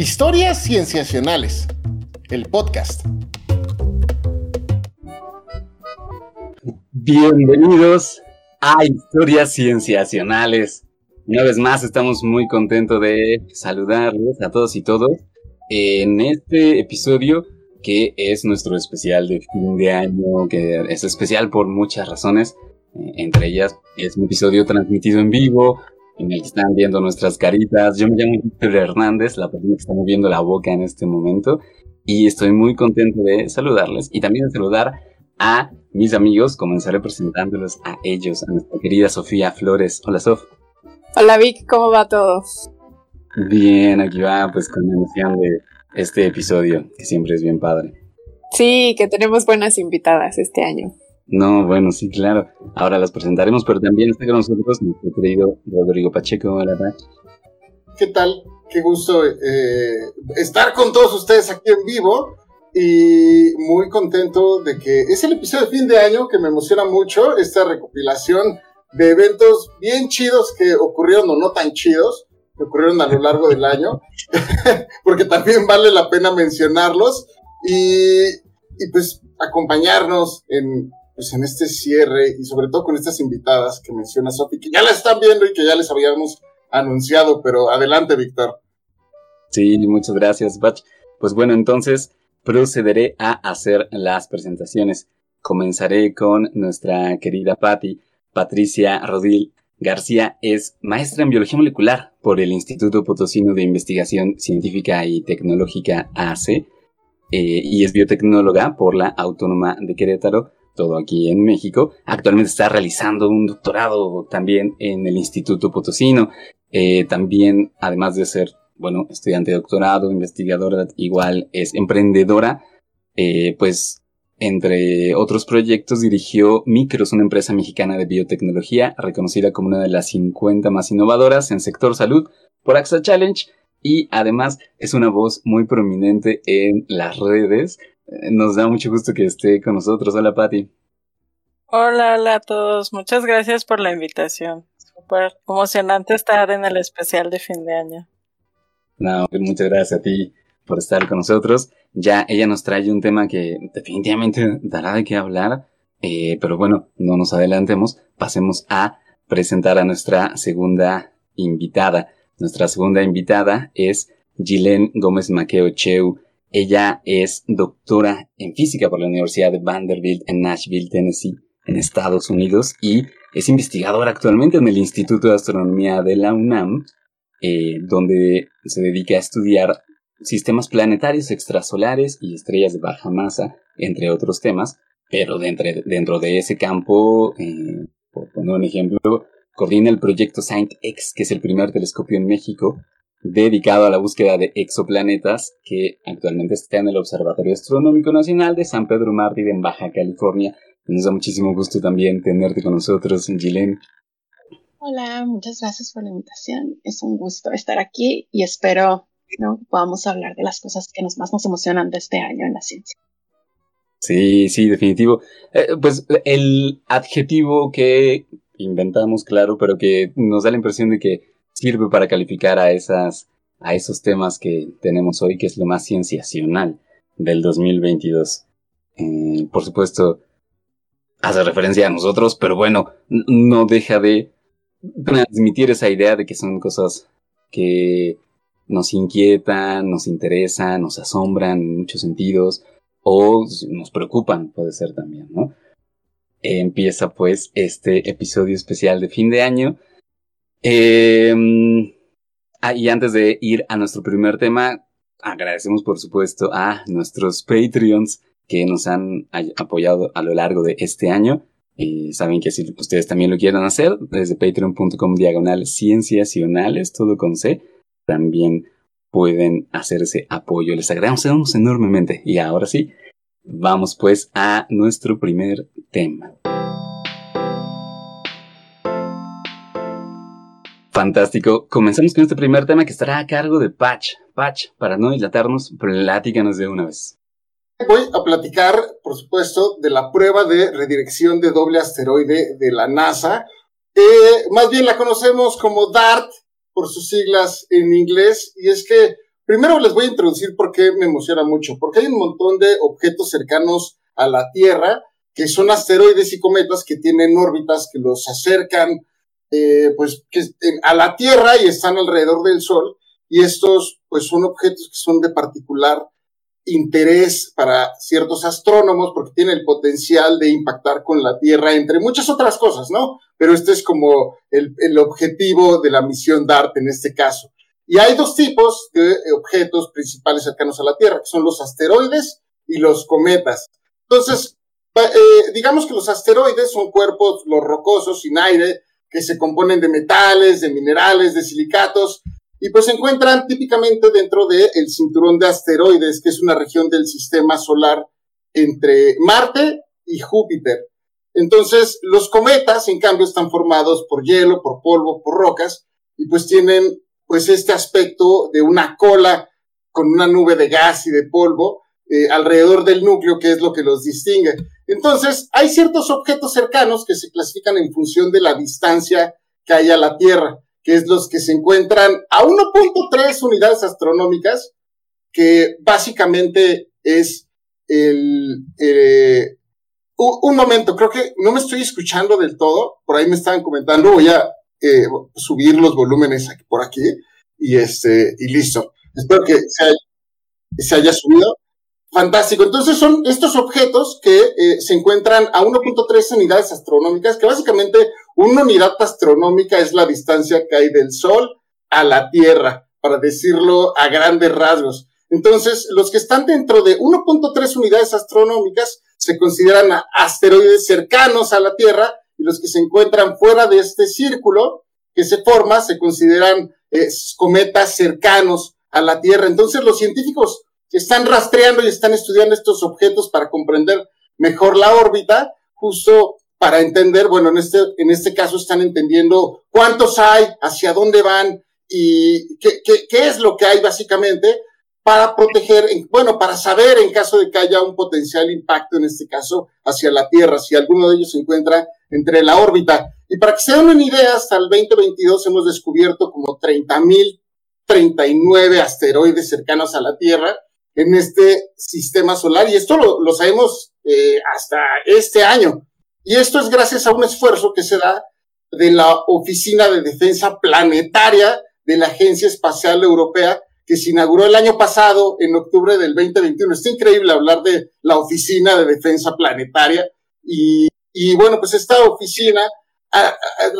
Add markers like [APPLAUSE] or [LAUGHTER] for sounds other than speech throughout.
Historias Cienciacionales, el podcast. Bienvenidos a Historias Cienciacionales. Una vez más estamos muy contentos de saludarles a todos y todos en este episodio que es nuestro especial de fin de año, que es especial por muchas razones. Eh, entre ellas es un episodio transmitido en vivo, en el que están viendo nuestras caritas. Yo me llamo Víctor Hernández, la persona que está moviendo la boca en este momento, y estoy muy contento de saludarles y también de saludar a mis amigos. Comenzaré presentándolos a ellos, a nuestra querida Sofía Flores. Hola, Sof. Hola, Vic, ¿cómo va todo? Bien, aquí va, pues con la emoción de este episodio, que siempre es bien padre. Sí, que tenemos buenas invitadas este año. No, bueno, sí, claro. Ahora las presentaremos, pero también está con nosotros nuestro querido Rodrigo Pacheco. Hola, ¿Qué tal? Qué gusto eh, estar con todos ustedes aquí en vivo y muy contento de que es el episodio de fin de año que me emociona mucho, esta recopilación de eventos bien chidos que ocurrieron o no tan chidos, que ocurrieron a lo largo del año, [LAUGHS] porque también vale la pena mencionarlos y, y pues acompañarnos en pues en este cierre y sobre todo con estas invitadas que menciona Sofi, que ya la están viendo y que ya les habíamos anunciado, pero adelante, Víctor. Sí, muchas gracias, Bach. Pues bueno, entonces procederé a hacer las presentaciones. Comenzaré con nuestra querida Patti. Patricia Rodil García es maestra en biología molecular por el Instituto Potosino de Investigación Científica y Tecnológica AC eh, y es biotecnóloga por la Autónoma de Querétaro todo aquí en México. Actualmente está realizando un doctorado también en el Instituto Potosino. Eh, también, además de ser, bueno, estudiante de doctorado, investigadora, igual es emprendedora. Eh, pues, entre otros proyectos, dirigió Micros, una empresa mexicana de biotecnología, reconocida como una de las 50 más innovadoras en sector salud por AXA Challenge. Y además es una voz muy prominente en las redes nos da mucho gusto que esté con nosotros. Hola, Patti. Hola, hola a todos. Muchas gracias por la invitación. Súper emocionante estar en el especial de fin de año. No, pues muchas gracias a ti por estar con nosotros. Ya ella nos trae un tema que definitivamente dará de qué hablar, eh, pero bueno, no nos adelantemos. Pasemos a presentar a nuestra segunda invitada. Nuestra segunda invitada es Gilén Gómez Maqueo Cheu. Ella es doctora en física por la Universidad de Vanderbilt en Nashville, Tennessee, en Estados Unidos, y es investigadora actualmente en el Instituto de Astronomía de la UNAM, eh, donde se dedica a estudiar sistemas planetarios extrasolares y estrellas de baja masa, entre otros temas, pero dentro, de ese campo, eh, por poner un ejemplo, coordina el proyecto SAINT-X, que es el primer telescopio en México dedicado a la búsqueda de exoplanetas que actualmente está en el Observatorio Astronómico Nacional de San Pedro Mártir en Baja California. Nos da muchísimo gusto también tenerte con nosotros, Gilén. Hola, muchas gracias por la invitación. Es un gusto estar aquí y espero ¿no? podamos hablar de las cosas que nos más nos emocionan de este año en la ciencia. Sí, sí, definitivo. Eh, pues el adjetivo que inventamos, claro, pero que nos da la impresión de que sirve para calificar a esas a esos temas que tenemos hoy, que es lo más cienciacional del 2022. Eh, por supuesto, hace referencia a nosotros, pero bueno, no deja de transmitir esa idea de que son cosas que nos inquietan, nos interesan, nos asombran en muchos sentidos, o nos preocupan, puede ser también, ¿no? empieza pues este episodio especial de fin de año eh, y antes de ir a nuestro primer tema, agradecemos por supuesto a nuestros Patreons que nos han apoyado a lo largo de este año. Y saben que si ustedes también lo quieren hacer, desde patreon.com diagonal cienciacionales, todo con C, también pueden hacer ese apoyo. Les agradecemos enormemente. Y ahora sí, vamos pues a nuestro primer tema. Fantástico. Comenzamos con este primer tema que estará a cargo de Patch. Patch, para no dilatarnos, platícanos de una vez. Voy a platicar, por supuesto, de la prueba de redirección de doble asteroide de la NASA. más bien la conocemos como DART, por sus siglas en inglés, y es que primero les voy a introducir por qué me emociona mucho, porque hay un montón de objetos cercanos a la Tierra que son asteroides y cometas que tienen órbitas que los acercan eh, pues que, a la Tierra y están alrededor del Sol y estos pues son objetos que son de particular interés para ciertos astrónomos porque tienen el potencial de impactar con la Tierra, entre muchas otras cosas, ¿no? Pero este es como el, el objetivo de la misión DART en este caso. Y hay dos tipos de objetos principales cercanos a la Tierra, que son los asteroides y los cometas. Entonces, eh, digamos que los asteroides son cuerpos, los rocosos, sin aire, que se componen de metales, de minerales, de silicatos, y pues se encuentran típicamente dentro del cinturón de asteroides, que es una región del sistema solar entre Marte y Júpiter. Entonces, los cometas, en cambio, están formados por hielo, por polvo, por rocas, y pues tienen pues este aspecto de una cola con una nube de gas y de polvo eh, alrededor del núcleo, que es lo que los distingue. Entonces, hay ciertos objetos cercanos que se clasifican en función de la distancia que hay a la Tierra que es los que se encuentran a 1.3 unidades astronómicas, que básicamente es el... Eh, un, momento, creo que no me estoy escuchando del todo, por ahí me estaban comentando, voy a eh, subir los volúmenes por aquí y, este, y listo. Espero que se haya subido. Fantástico. Entonces son estos objetos que eh, se encuentran a 1.3 unidades astronómicas, que básicamente una unidad astronómica es la distancia que hay del Sol a la Tierra, para decirlo a grandes rasgos. Entonces, los que están dentro de 1.3 unidades astronómicas se consideran asteroides cercanos a la Tierra y los que se encuentran fuera de este círculo que se forma se consideran eh, cometas cercanos a la Tierra. Entonces, los científicos están rastreando y están estudiando estos objetos para comprender mejor la órbita, justo para entender, bueno, en este, en este caso están entendiendo cuántos hay, hacia dónde van y qué, qué, qué es lo que hay básicamente para proteger, bueno, para saber en caso de que haya un potencial impacto, en este caso, hacia la Tierra, si alguno de ellos se encuentra entre la órbita. Y para que se den una idea, hasta el 2022 hemos descubierto como 30.039 asteroides cercanos a la Tierra, en este sistema solar y esto lo, sabemos eh, hasta este año. Y esto es gracias a un esfuerzo que se da de la Oficina de Defensa Planetaria de la Agencia Espacial Europea, que se inauguró el año pasado, en octubre del 2021. Está increíble hablar de la Oficina de Defensa Planetaria. Y, y bueno, pues esta oficina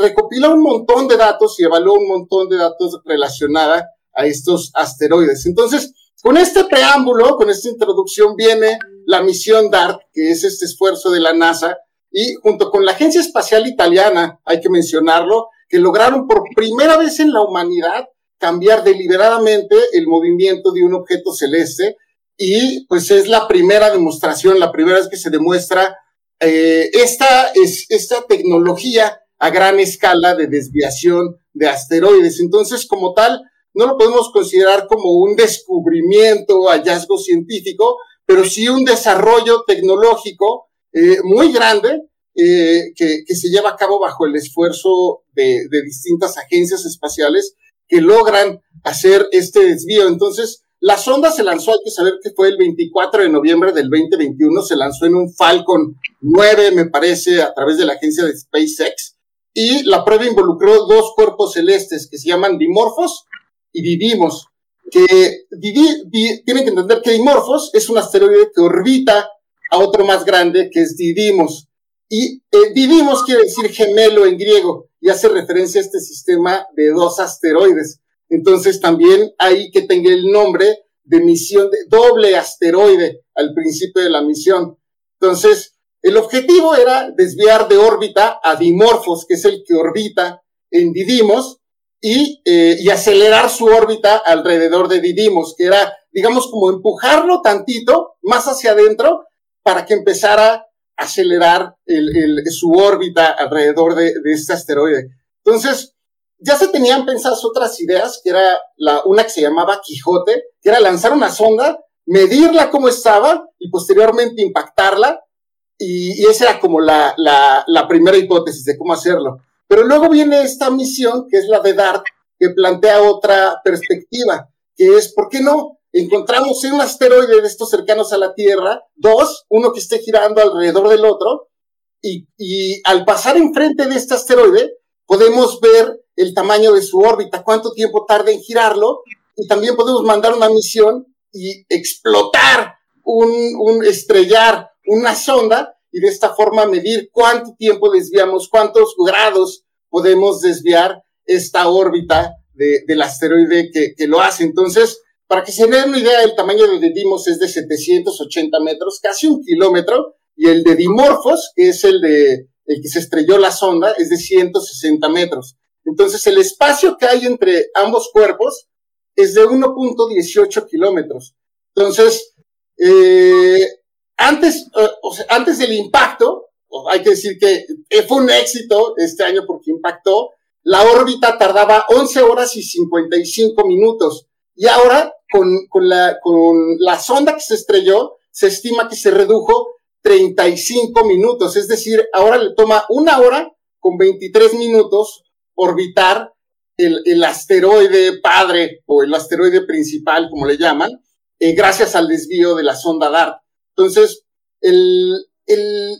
recopila un montón de datos y evalúa un montón de datos relacionados a estos asteroides. Entonces, con este preámbulo, con esta introducción, viene la misión DART, que es este esfuerzo de la NASA, y junto con la Agencia Espacial Italiana, hay que mencionarlo, que lograron por primera vez en la humanidad cambiar deliberadamente el movimiento de un objeto celeste y pues es la primera demostración, la primera vez que se demuestra eh, esta, es, esta tecnología a gran escala de desviación de asteroides. Entonces, como tal, no lo podemos considerar como un descubrimiento, hallazgo científico, pero sí un desarrollo tecnológico eh, muy grande eh, que, se lleva a cabo bajo el esfuerzo de, de, distintas agencias espaciales que logran hacer este desvío. Entonces, la sonda se lanzó, hay que saber que fue el 24 de noviembre del 2021, se lanzó en un Falcon 9, me parece, a través de la agencia de SpaceX, y la prueba involucró dos cuerpos celestes que se llaman dimorfos y Didimos, que tienen que entender que Dimorphos es un asteroide que orbita a otro más grande que es Didimos. Y eh, Didimos quiere decir gemelo en griego y hace referencia a este sistema de dos asteroides. Entonces también hay que tener el nombre de misión de doble asteroide al principio de la misión. Entonces, el objetivo era desviar de órbita a Dimorphos, que es el que orbita en Didimos, y, eh, y acelerar su órbita alrededor de Didimos, que era, digamos, como empujarlo tantito más hacia adentro para que empezara a acelerar el, el, su órbita alrededor de, de, este asteroide. Entonces, ya se tenían pensadas otras ideas, que era la, una que se llamaba Quijote, que era lanzar una sonda, medirla como estaba y posteriormente impactarla. Y, y esa era como la, la, la primera hipótesis de cómo hacerlo. Pero luego viene esta misión, que es la de DART, que plantea otra perspectiva, que es, ¿por qué no? Encontramos un asteroide de estos cercanos a la Tierra, dos, uno que esté girando alrededor del otro, y, y al pasar enfrente de este asteroide, podemos ver el tamaño de su órbita, cuánto tiempo tarda en girarlo, y también podemos mandar una misión y explotar un, un estrellar una sonda y de esta forma medir cuánto tiempo desviamos, cuántos grados podemos desviar esta órbita de, del asteroide que, lo hace. Entonces, para que se den una idea, el tamaño de Dimos es de 780 metros, casi un kilómetro, y el de Dimorphos, que es el de el que se estrelló la sonda, es de 160 metros. Entonces, el espacio que hay entre ambos cuerpos es de 1.18 kilómetros. Entonces, eh, antes, eh, antes del impacto, hay que decir que fue un éxito este año porque impactó, la órbita tardaba 11 horas y 55 minutos. Y ahora, con, con, la, con la sonda que se estrelló, se estima que se redujo 35 minutos. Es decir, ahora le toma una hora con 23 minutos orbitar el, el asteroide padre o el asteroide principal, como le llaman, eh, gracias al desvío de la sonda DART. Entonces,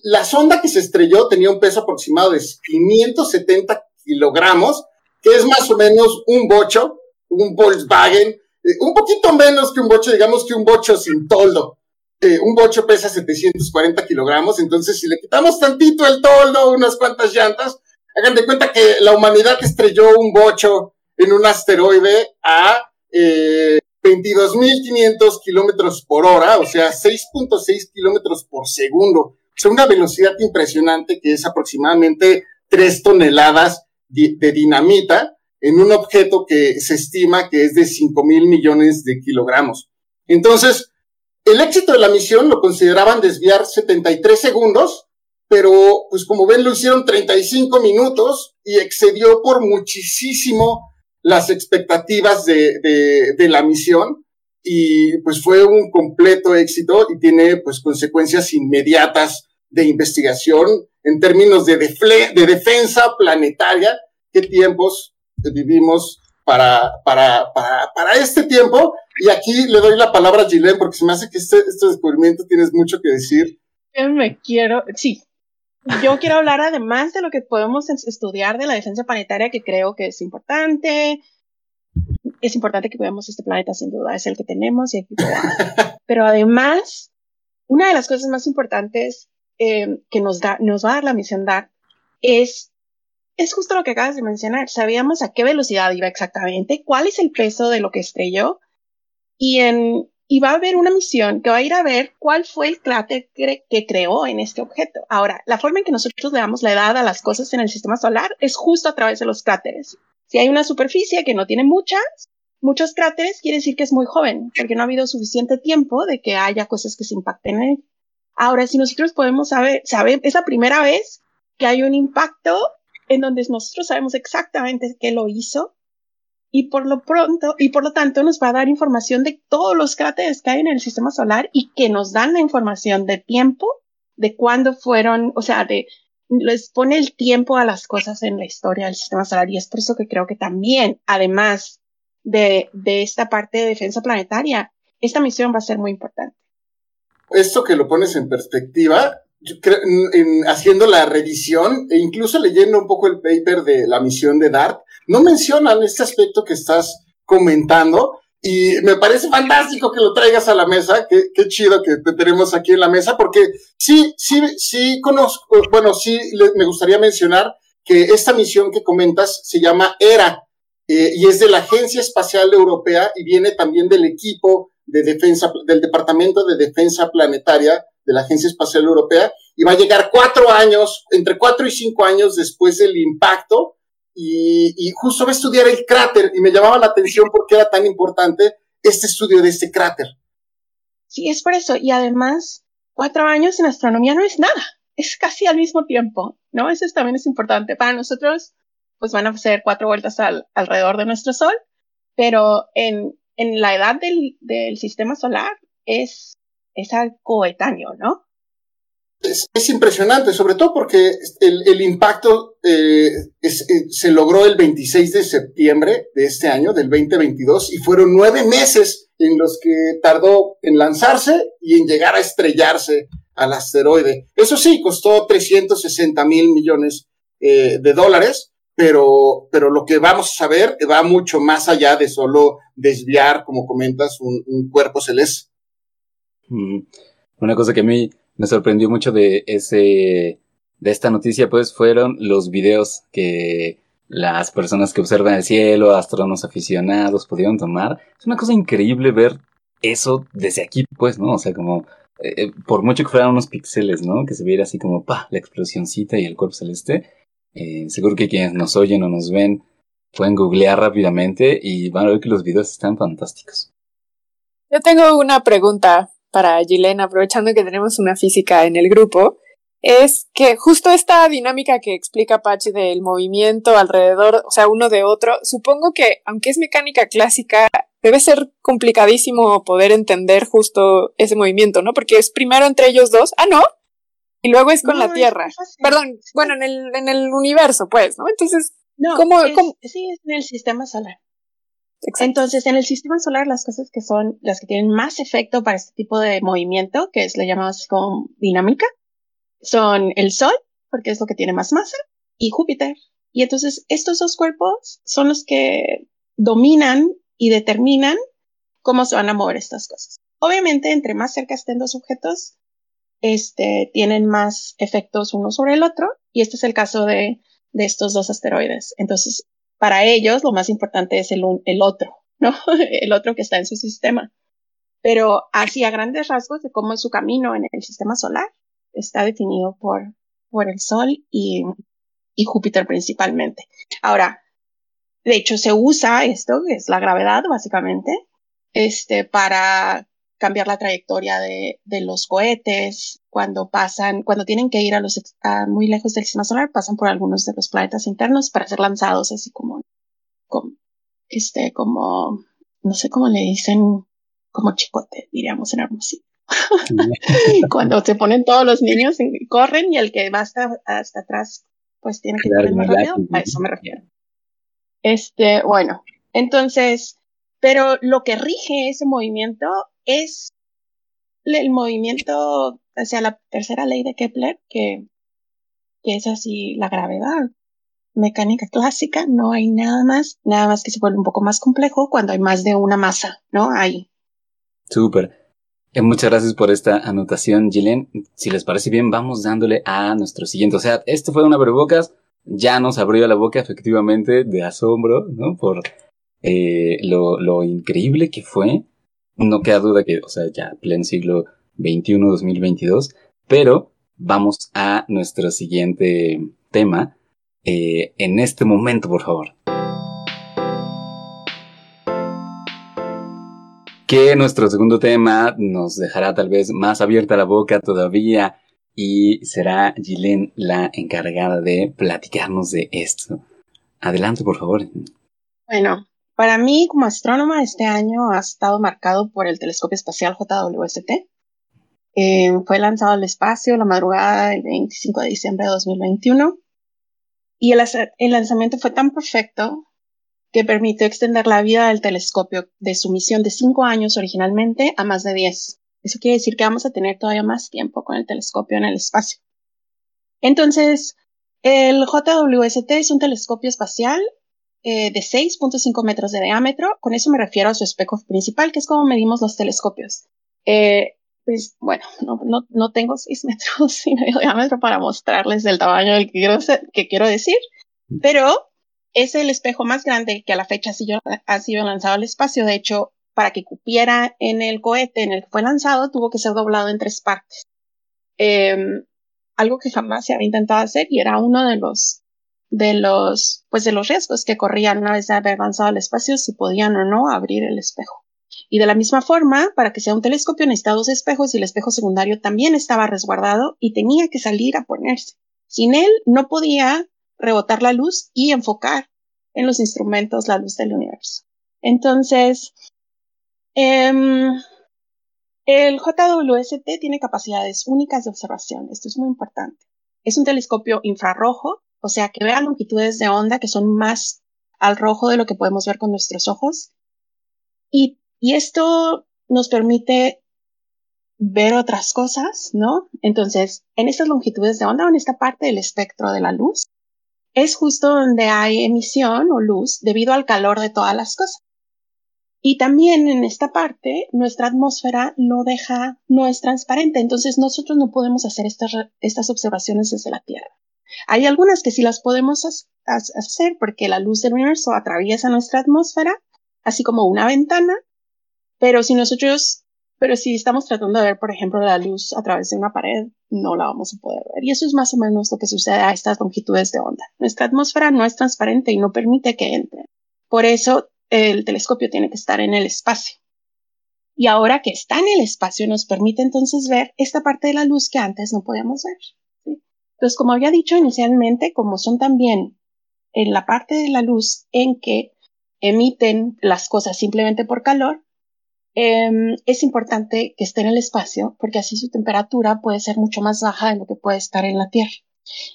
la sonda que se estrelló tenía un peso aproximado de 570 kilogramos, que es más o menos un bocho, un Volkswagen, eh, un poquito menos que un bocho, digamos que un bocho sin toldo. Eh, un bocho pesa 740 kilogramos, entonces si le quitamos tantito el toldo, unas cuantas llantas, hagan de cuenta que la humanidad estrelló un bocho en un asteroide a eh, 22.500 kilómetros por hora, o sea, 6.6 kilómetros por segundo. Es una velocidad impresionante que es aproximadamente 3 toneladas de dinamita en un objeto que se estima que es de 5 mil millones de kilogramos. Entonces, el éxito de la misión lo consideraban desviar 73 segundos, pero pues como ven lo hicieron 35 minutos y excedió por muchísimo las expectativas de, de, de, la misión y pues fue un completo éxito y tiene pues consecuencias inmediatas de investigación en términos de, de defensa planetaria. ¿Qué tiempos vivimos para, para, para, para este tiempo? Y aquí le doy la palabra a Gilén porque se me hace que este, este descubrimiento tienes mucho que decir. Me quiero, sí, yo quiero hablar además de lo que podemos estudiar de la defensa planetaria, que creo que es importante. Es importante que veamos este planeta, sin duda, es el que tenemos y aquí [LAUGHS] Pero además, una de las cosas más importantes eh, que nos, da, nos va a dar la misión DART es, es justo lo que acabas de mencionar. Sabíamos a qué velocidad iba exactamente, cuál es el peso de lo que estrelló y en, y va a haber una misión que va a ir a ver cuál fue el cráter que creó en este objeto. Ahora, la forma en que nosotros le damos la edad a las cosas en el sistema solar es justo a través de los cráteres. Si hay una superficie que no tiene muchas, muchos cráteres, quiere decir que es muy joven, porque no ha habido suficiente tiempo de que haya cosas que se impacten en él. Ahora, si nosotros podemos saber, saber, es la primera vez que hay un impacto en donde nosotros sabemos exactamente qué lo hizo, y por lo pronto, y por lo tanto nos va a dar información de todos los cráteres que hay en el sistema solar y que nos dan la información de tiempo, de cuándo fueron, o sea, de, les pone el tiempo a las cosas en la historia del sistema solar y es por eso que creo que también, además de, de esta parte de defensa planetaria, esta misión va a ser muy importante. Esto que lo pones en perspectiva, haciendo la revisión e incluso leyendo un poco el paper de la misión de DART, no mencionan este aspecto que estás comentando y me parece fantástico que lo traigas a la mesa, qué, chido que te tenemos aquí en la mesa, porque sí, sí, sí conozco, bueno, sí me gustaría mencionar que esta misión que comentas se llama ERA eh, y es de la Agencia Espacial Europea y viene también del equipo de defensa, del Departamento de Defensa Planetaria de la Agencia Espacial Europea y va a llegar cuatro años, entre cuatro y cinco años después del impacto y, y justo va a estudiar el cráter y me llamaba la atención porque era tan importante este estudio de este cráter. Sí, es por eso. Y además, cuatro años en astronomía no es nada, es casi al mismo tiempo, ¿no? Eso también es importante. Para nosotros, pues van a hacer cuatro vueltas al, alrededor de nuestro Sol, pero en, en la edad del, del sistema solar es es coetáneo, ¿no? Es, es, impresionante, sobre todo porque el, el, impacto eh, eh, se logró el 26 de septiembre de este año, del 2022, y fueron nueve meses en los que tardó en lanzarse y en llegar a estrellarse al asteroide. Eso sí, costó 360 mil millones eh, de dólares, pero, pero lo que vamos a saber va mucho más allá de solo desviar, como comentas, un, cuerpo celeste. Mm. Una cosa que a mí me sorprendió mucho de ese de esta noticia pues fueron los videos que las personas que observan el cielo, astrónomos aficionados pudieron tomar. Es una cosa increíble ver eso desde aquí pues, ¿no? O sea, como eh, eh, por mucho que fueran unos píxeles, ¿no? Que se viera así como, pa, la explosioncita y el cuerpo celeste. Eh, seguro que quienes nos oyen o nos ven pueden googlear rápidamente y van a ver que los videos están fantásticos. Yo tengo una pregunta para Gilena, aprovechando que tenemos una física en el grupo es que justo esta dinámica que explica Pachi del movimiento alrededor, o sea, uno de otro, supongo que, aunque es mecánica clásica, debe ser complicadísimo poder entender justo ese movimiento, ¿no? Porque es primero entre ellos dos, ah, no, y luego es con la Tierra. Perdón, bueno, en el, en el universo, pues, ¿no? Entonces, ¿cómo, Sí, es en el sistema solar. Entonces, en el sistema solar, las cosas que son las que tienen más efecto para este tipo de movimiento, que es le llamamos como dinámica, son el Sol, porque es lo que tiene más masa, y Júpiter. Y entonces estos dos cuerpos son los que dominan y determinan cómo se van a mover estas cosas. Obviamente, entre más cerca estén dos objetos, este, tienen más efectos uno sobre el otro, y este es el caso de, de estos dos asteroides. Entonces, para ellos, lo más importante es el, el otro, ¿no? [LAUGHS] el otro que está en su sistema. Pero así a grandes rasgos de cómo es su camino en el sistema solar, está definido por, por el Sol y, y Júpiter principalmente. Ahora, de hecho, se usa esto, que es la gravedad, básicamente, este, para cambiar la trayectoria de, de los cohetes. Cuando pasan, cuando tienen que ir a los muy lejos del sistema solar, pasan por algunos de los planetas internos para ser lanzados así como, como este, como, no sé cómo le dicen, como chicote, diríamos en Hermosillo. [LAUGHS] Cuando se ponen todos los niños, corren y el que va hasta, hasta atrás, pues tiene que correr más rápido. A eso me refiero. Este, bueno, entonces, pero lo que rige ese movimiento es el movimiento hacia la tercera ley de Kepler, que, que es así la gravedad. Mecánica clásica, no hay nada más, nada más que se vuelve un poco más complejo cuando hay más de una masa, ¿no? Hay. Súper. Eh, muchas gracias por esta anotación, Gillian. Si les parece bien, vamos dándole a nuestro siguiente. O sea, este fue una abrebocas. Ya nos abrió la boca, efectivamente, de asombro, ¿no? Por eh, lo, lo increíble que fue. No queda duda que, o sea, ya pleno siglo XXI, 2022. Pero vamos a nuestro siguiente tema. Eh, en este momento, por favor. Que nuestro segundo tema nos dejará tal vez más abierta la boca todavía y será Gilén la encargada de platicarnos de esto. Adelante, por favor. Bueno, para mí como astrónoma este año ha estado marcado por el telescopio espacial JWST. Eh, fue lanzado al espacio la madrugada del 25 de diciembre de 2021 y el, el lanzamiento fue tan perfecto que permitió extender la vida del telescopio de su misión de cinco años originalmente a más de diez. Eso quiere decir que vamos a tener todavía más tiempo con el telescopio en el espacio. Entonces, el JWST es un telescopio espacial eh, de 6.5 metros de diámetro. Con eso me refiero a su espejo principal, que es como medimos los telescopios. Eh, pues bueno, no, no, no, tengo 6 [LAUGHS] metros y medio de diámetro para mostrarles el tamaño del que quiero, que quiero decir, pero es el espejo más grande que a la fecha ha sido, lanzado al espacio. De hecho, para que cupiera en el cohete en el que fue lanzado, tuvo que ser doblado en tres partes. Em, algo que jamás se había intentado hacer y era uno de los de los pues de los riesgos que corrían una vez de haber lanzado al espacio si podían o no abrir el espejo. Y de la misma forma, para que sea un telescopio necesitaba dos espejos y el espejo secundario también estaba resguardado y tenía que salir a ponerse. Sin él no podía rebotar la luz y enfocar en los instrumentos la luz del universo. Entonces, em, el JWST tiene capacidades únicas de observación. Esto es muy importante. Es un telescopio infrarrojo o sea, que vea longitudes de onda que son más al rojo de lo que podemos ver con nuestros ojos. Y, y esto nos permite ver otras cosas, ¿no? Entonces, en estas longitudes de onda en esta parte del espectro de la luz, es justo donde hay emisión o luz debido al calor de todas las cosas. Y también en esta parte, nuestra atmósfera no deja, no es transparente, entonces nosotros no podemos hacer estas, estas observaciones desde la Tierra. Hay algunas que sí las podemos hacer porque la luz del universo atraviesa nuestra atmósfera, así como una ventana, pero si nosotros, pero si estamos tratando de ver, por ejemplo, la luz a través de una pared, no la vamos a poder ver. Y eso es más o menos lo que sucede a estas longitudes de onda. Nuestra atmósfera no es transparente y no permite que entre. Por eso el telescopio tiene que estar en el espacio. Y ahora que está en el espacio nos permite entonces ver esta parte de la luz que antes no podíamos ver. Entonces, como había dicho inicialmente, como son también en la parte de la luz en que emiten las cosas simplemente por calor, em, es importante que esté en el espacio porque así su temperatura puede ser mucho más baja de lo que puede estar en la Tierra.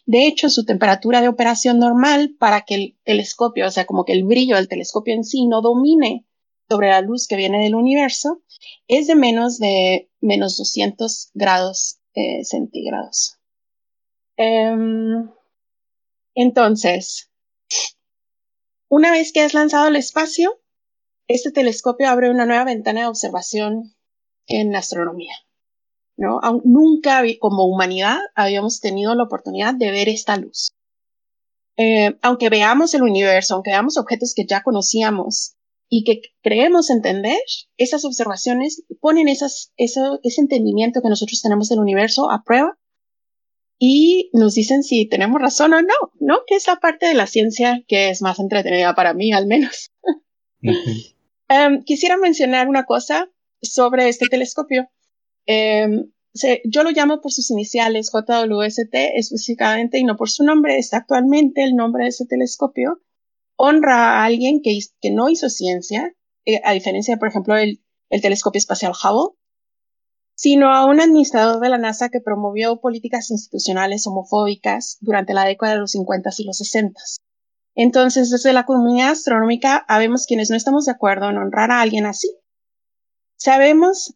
De hecho, su temperatura de operación normal para que el telescopio, o sea, como que el brillo del telescopio en sí no domine sobre la luz que viene del universo, es de menos de menos 200 grados eh, centígrados. Em, entonces, una vez que has lanzado al espacio, este telescopio abre una nueva ventana de observación en astronomía. ¿no? nunca como humanidad habíamos tenido la oportunidad de ver esta luz. Eh, aunque veamos el universo, aunque veamos objetos que ya conocíamos y que creemos entender, esas observaciones ponen eso, ese entendimiento que nosotros tenemos del universo a prueba y nos dicen si tenemos razón o no, ¿no? Que es la parte de la ciencia que es más entretenida para mí, al menos. [LAUGHS] Em, quisiera mencionar una cosa sobre este telescopio. Em, yo lo llamo por sus iniciales, JWST específicamente, y no por su nombre. Es actualmente el nombre de ese telescopio. Honra a alguien que, que no hizo ciencia, eh, a diferencia, por ejemplo, el, el telescopio espacial Hubble, sino a un administrador de la NASA que promovió políticas institucionales homofóbicas durante la década de los 50 y los 60. Entonces, desde la comunidad astronómica, habemos quienes no estamos de acuerdo en honrar a alguien así. Sabemos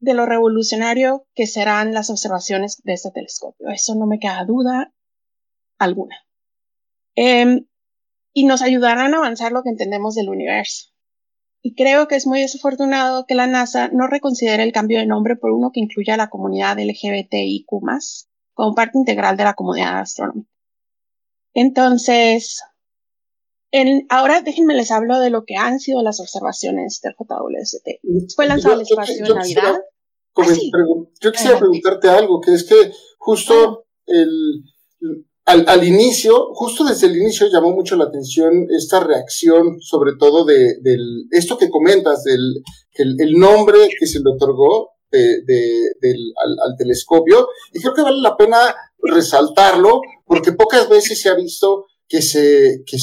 de lo revolucionario que serán las observaciones de este telescopio. Eso no me queda duda alguna. Em, y nos ayudarán a avanzar lo que entendemos del universo. Y creo que es muy desafortunado que la NASA no reconsidere el cambio de nombre por uno que incluya a la comunidad LGBTIQ como parte integral de la comunidad astronómica. Entonces, ahora déjenme les hablo de lo que han sido las observaciones del JWST. Fue lanzado al espacio en Navidad. Ah, yo quisiera preguntarte algo, que es que justo el, al, inicio, justo desde el inicio llamó mucho la atención esta reacción, sobre todo de, del, esto que comentas, del el, el nombre que se le otorgó de, del, al, telescopio, y creo que vale la pena resaltarlo, porque pocas veces se ha visto que se, que,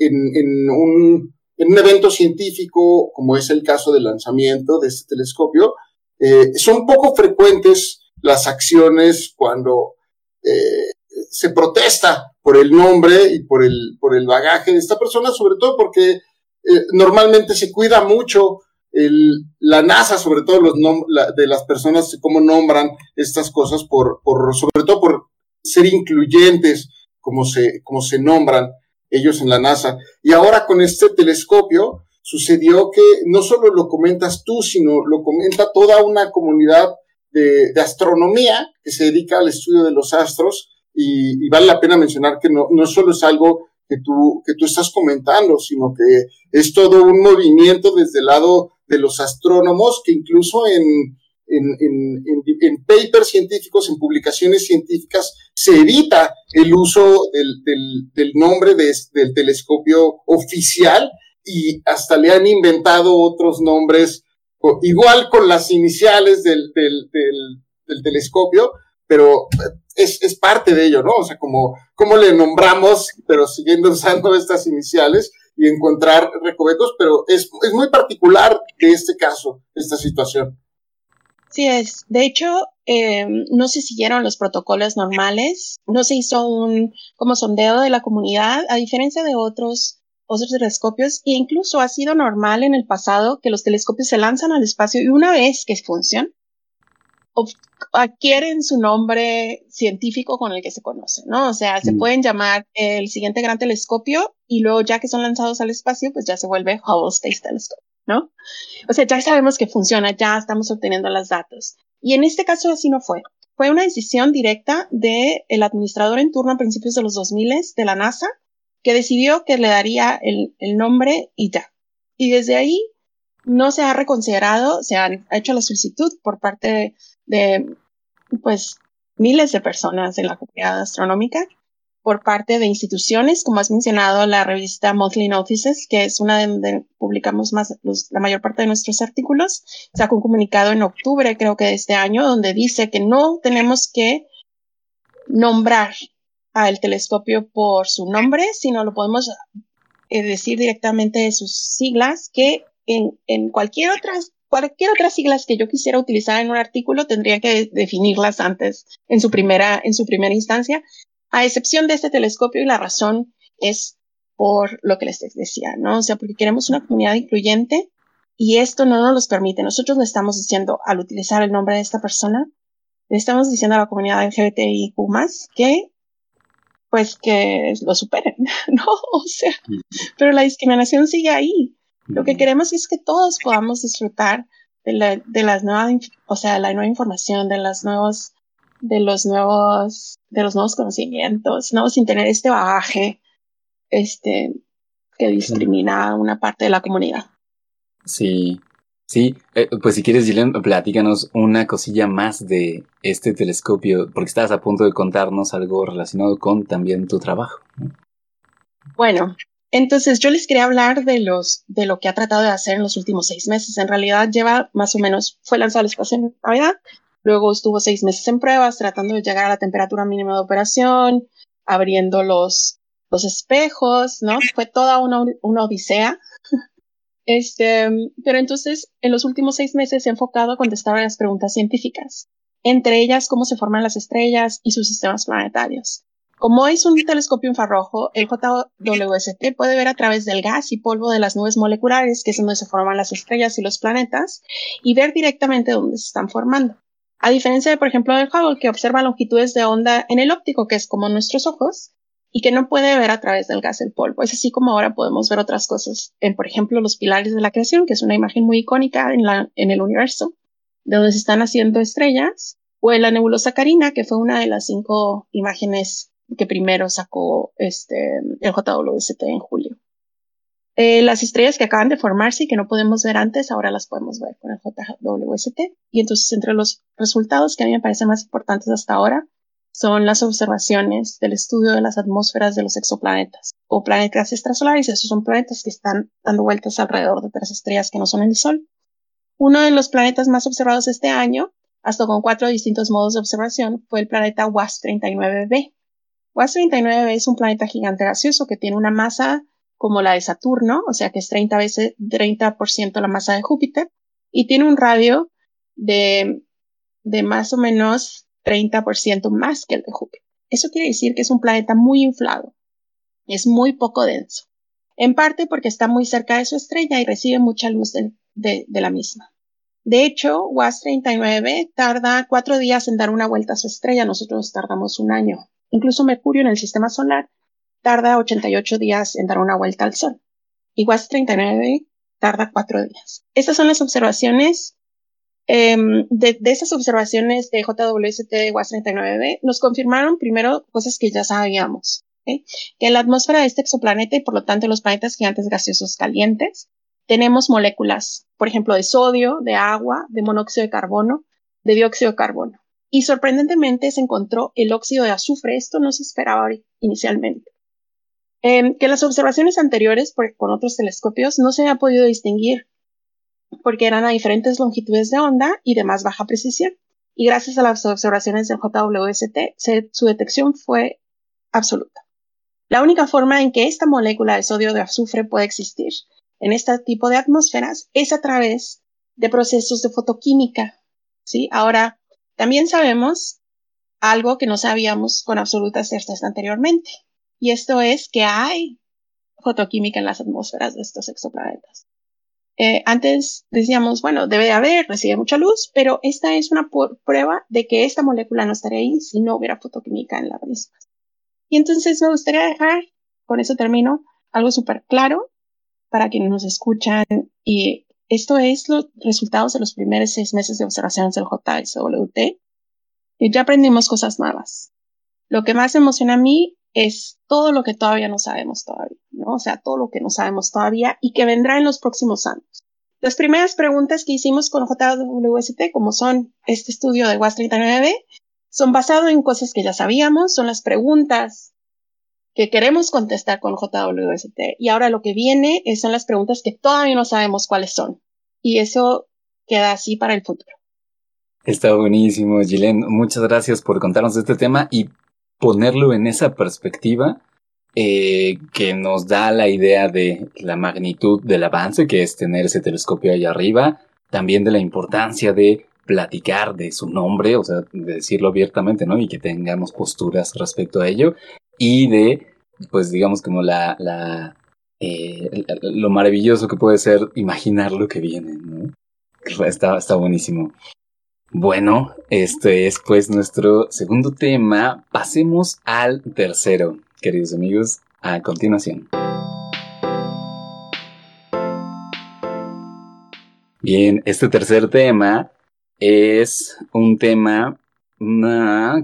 en, un, en un evento científico, como es el caso del lanzamiento de este telescopio, eh, son poco frecuentes las acciones cuando eh, se protesta por el nombre y por el, por el bagaje de esta persona, sobre todo porque eh, normalmente se cuida mucho la NASA, sobre todo los de las personas, cómo nombran estas cosas, por, por, sobre todo por ser incluyentes, como se, como se nombran ellos en la NASA. Y ahora con este telescopio, sucedió que no solo lo comentas tú, sino lo comenta toda una comunidad de, astronomía que se dedica al estudio de los astros y, vale la pena mencionar que no, no solo es algo que tú, que tú estás comentando, sino que es todo un movimiento desde el lado de los astrónomos que incluso en, en, papers científicos, en publicaciones científicas, se evita el uso del, nombre del telescopio oficial y hasta le han inventado otros nombres, igual con las iniciales del, del, del, telescopio, pero es, es, parte de ello, ¿no? O sea, como, como le nombramos, pero siguiendo usando estas iniciales y encontrar recovecos, pero es, es muy particular de este caso, esta situación. Sí es. De hecho, eh, no se siguieron los protocolos normales, no se hizo un como sondeo de la comunidad, a diferencia de otros otros telescopios, e incluso ha sido normal en el pasado que los telescopios se lanzan al espacio y una vez que funcionan, adquieren su nombre científico con el que se conoce, ¿no? O sea, se mm. pueden llamar el siguiente gran telescopio y luego ya que son lanzados al espacio, pues ya se vuelve Hubble Space Telescope, ¿no? O sea, ya sabemos que funciona, ya estamos obteniendo los datos. Y en este caso así no fue. Fue una decisión directa del el administrador en turno a principios de los 2000 de la NASA que decidió que le daría el, el nombre y ya. Y desde ahí no se ha reconsiderado, se han hecho la solicitud por parte de, pues, miles de personas en la comunidad astronómica por parte de instituciones, como has mencionado, la revista Monthly Notices, que es una de donde publicamos más, la mayor parte de nuestros artículos, sacó un comunicado en octubre, creo que de este año, donde dice que no tenemos que nombrar al telescopio por su nombre, sino lo podemos eh, decir directamente de sus siglas, que en, en cualquier otra cualquier otras siglas que yo quisiera utilizar en un artículo tendría que definirlas antes en su primera en su primera instancia a excepción de este telescopio y la razón es por lo que les decía no o sea porque queremos una comunidad incluyente y esto no nos lo permite. Nosotros le estamos diciendo al utilizar el nombre de esta persona le estamos diciendo a la comunidad LGBTIQ más que pues que lo superen [LAUGHS] no o sea pero la discriminación sigue ahí. Lo que queremos es que todos podamos disfrutar de, la, de las nuevas, o sea, la nueva información, de las nuevos, de los nuevos, de los nuevos conocimientos, ¿no? Sin tener este bagaje, este, que discrimina a una parte de la comunidad. Sí, sí, eh, pues si quieres, Gillian, platícanos una cosilla más de este telescopio, porque estabas a punto de contarnos algo relacionado con también tu trabajo. Bueno, entonces, yo les quería hablar de los, de lo que ha tratado de hacer en los últimos seis meses. En realidad, lleva más o menos, fue lanzado al espacio en Navidad, luego estuvo seis meses en pruebas, tratando de llegar a la temperatura mínima de operación, abriendo los, los espejos, ¿no? Fue toda una, una odisea. [LAUGHS] Este, pero entonces, en los últimos seis meses se ha enfocado a contestar a las preguntas científicas, entre ellas cómo se forman las estrellas y sus sistemas planetarios. Como es un telescopio infrarrojo, el JWST puede ver a través del gas y polvo de las nubes moleculares, que es donde se forman las estrellas y los planetas, y ver directamente dónde se están formando. A diferencia de, por ejemplo, del Hubble, que observa longitudes de onda en el óptico, que es como nuestros ojos, y que no puede ver a través del gas el polvo. Es así como ahora podemos ver otras cosas en, por ejemplo, los pilares de la creación, que es una imagen muy icónica en, la, en el universo, de donde se están haciendo estrellas, o en la nebulosa Carina, que fue una de las cinco imágenes que primero sacó este, el JWST en julio. Eh, las estrellas que acaban de formarse y que no podemos ver antes, ahora las podemos ver con el JWST. Y entonces, entre los resultados que a mí me parecen más importantes hasta ahora, son las observaciones del estudio de las atmósferas de los exoplanetas o planetas extrasolares. Esos son planetas que están dando vueltas alrededor de otras estrellas que no son el Sol. Uno de los planetas más observados este año, hasta con cuatro distintos modos de observación, fue el planeta WASP-39b. WASP-39 es un planeta gigante gaseoso que tiene una masa como la de Saturno, o sea que es 30 veces, 30% la masa de Júpiter, y tiene un radio de, de más o menos 30% más que el de Júpiter. Eso quiere decir que es un planeta muy inflado, es muy poco denso, en parte porque está muy cerca de su estrella y recibe mucha luz de, de, de la misma. De hecho, WASP-39 tarda cuatro días en dar una vuelta a su estrella, nosotros tardamos un año. Incluso Mercurio en el sistema solar tarda 88 días en dar una vuelta al Sol. Y WASP 39 tarda 4 días. Estas son las observaciones. Um, de, de, observaciones de JWST de WASP 39 nos confirmaron primero cosas que ya sabíamos. ¿okay? Que en la atmósfera de este exoplaneta y por lo tanto los planetas gigantes gaseosos calientes tenemos moléculas, por ejemplo, de sodio, de agua, de monóxido de carbono, de dióxido de carbono y sorprendentemente se encontró el óxido de azufre. Esto no se esperaba inicialmente. Eh, que las observaciones anteriores con otros telescopios no se había podido distinguir porque eran a diferentes longitudes de onda y de más baja precisión. Y gracias a las observaciones del JWST, su detección fue absoluta. La única forma en que esta molécula de sodio de azufre puede existir en este tipo de atmósferas es a través de procesos de fotoquímica ¿sí? Ahora, también sabemos algo que no sabíamos con absoluta certeza anteriormente, y esto es que hay fotoquímica en las atmósferas de estos exoplanetas. Eh, antes decíamos, bueno, debe haber, recibe mucha luz, pero esta es una prueba de que esta molécula no estaría ahí si no hubiera fotoquímica en la misma. Y entonces me gustaría dejar, con eso termino, algo súper claro para quienes nos escuchan y esto es los resultados de los primeros seis meses de observaciones del JSWT. Y ya aprendimos cosas nuevas. Lo que más emociona a mí es todo lo que todavía no sabemos todavía, ¿no? O sea, todo lo que no sabemos todavía y que vendrá en los próximos años. Las primeras preguntas que hicimos con JWST, como son este estudio de WAS 39, son basados en cosas que ya sabíamos, son las preguntas que queremos contestar con JWST. Y ahora lo que viene son las preguntas que todavía no sabemos cuáles son. Y eso queda así para el futuro. Está buenísimo, Gilen. Muchas gracias por contarnos este tema y ponerlo en esa perspectiva eh, que nos da la idea de la magnitud del avance que es tener ese telescopio ahí arriba, también de la importancia de platicar de su nombre, o sea, de decirlo abiertamente, ¿no? Y que tengamos posturas respecto a ello, y de, pues digamos, como la, la eh, lo maravilloso que puede ser imaginar lo que viene, ¿no? Está, está buenísimo. Bueno, este es pues nuestro segundo tema. Pasemos al tercero, queridos amigos, a continuación. Bien, este tercer tema es un tema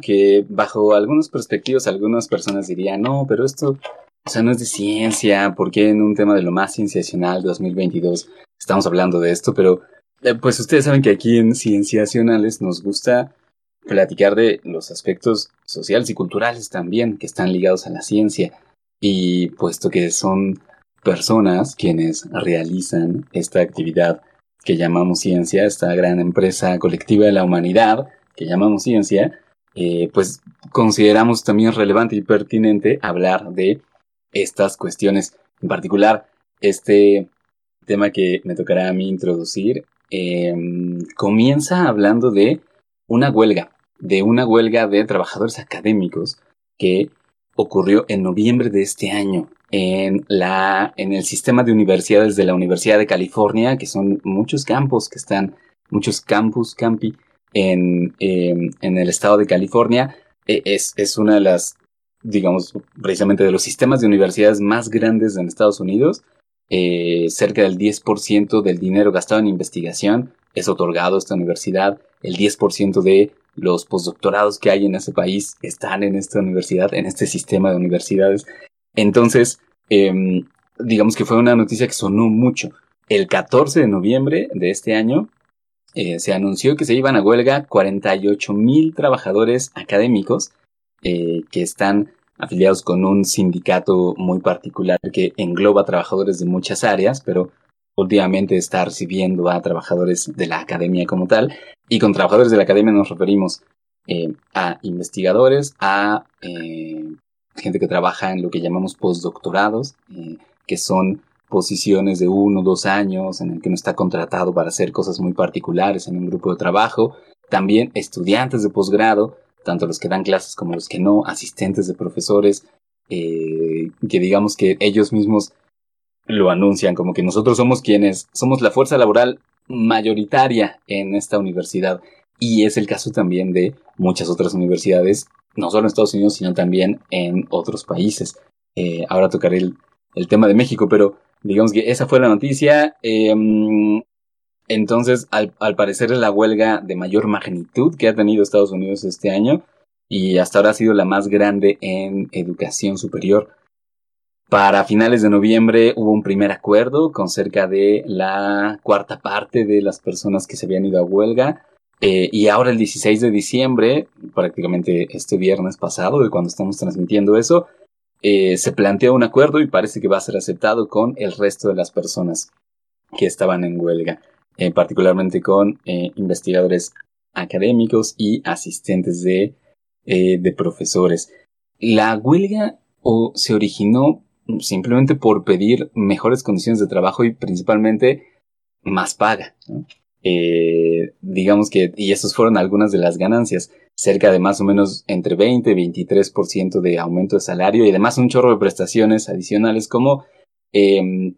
que bajo algunas perspectivas algunas personas dirían, no, pero esto, o sea, no es de ciencia, ¿por qué en un tema de lo más cienciacional 2022 estamos hablando de esto? Pero eh, pues ustedes saben que aquí en Cienciacionales nos gusta platicar de los aspectos sociales y culturales también que están ligados a la ciencia. Y puesto que son personas quienes realizan esta actividad que llamamos ciencia, esta gran empresa colectiva de la humanidad que llamamos ciencia, eh, pues consideramos también relevante y pertinente hablar de estas cuestiones. En particular, este tema que me tocará a mí introducir Em, comienza hablando de una huelga, de una huelga de trabajadores académicos que ocurrió en noviembre de este año en, la, en el sistema de universidades de la Universidad de California, que son muchos campos que están, muchos campus, campi, en, em, en el estado de California. E, es, es una de las, digamos, precisamente de los sistemas de universidades más grandes en Estados Unidos eh, cerca del 10% del dinero gastado en investigación es otorgado a esta universidad, el 10% de los postdoctorados que hay en ese país están en esta universidad, en este sistema de universidades. Entonces, em, digamos que fue una noticia que sonó mucho. El 14 de noviembre de este año eh, se anunció que se iban a huelga 48 mil trabajadores académicos eh, que están afiliados con un sindicato muy particular que engloba trabajadores de muchas áreas, pero últimamente está recibiendo a trabajadores de la academia como tal. Y con trabajadores de la academia nos referimos eh, a investigadores, a eh, gente que trabaja en lo que llamamos postdoctorados, eh, que son posiciones de uno o dos años en el que no está contratado para hacer cosas muy particulares en un grupo de trabajo. También estudiantes de posgrado tanto los que dan clases como los que no, asistentes de profesores, eh, que digamos que ellos mismos lo anuncian, como que nosotros somos quienes somos la fuerza laboral mayoritaria en esta universidad. Y es el caso también de muchas otras universidades, no solo en Estados Unidos, sino también en otros países. Eh, ahora tocaré el, el, tema de México, pero digamos que esa fue la noticia. Em, entonces, al, parecer es la huelga de mayor magnitud que ha tenido Estados Unidos este año y hasta ahora ha sido la más grande en educación superior. Para finales de noviembre hubo un primer acuerdo con cerca de la cuarta parte de las personas que se habían ido a huelga. Eh, y ahora el 16 de diciembre, prácticamente este viernes pasado, de cuando estamos transmitiendo eso, eh, se planteó un acuerdo y parece que va a ser aceptado con el resto de las personas que estaban en huelga. Eh, particularmente con eh, investigadores académicos y asistentes de, eh, de profesores. La huelga o se originó simplemente por pedir mejores condiciones de trabajo y principalmente más paga. digamos que, y esas fueron algunas de las ganancias, cerca de más o menos entre 20 y 23% de aumento de salario y además un chorro de prestaciones adicionales como em,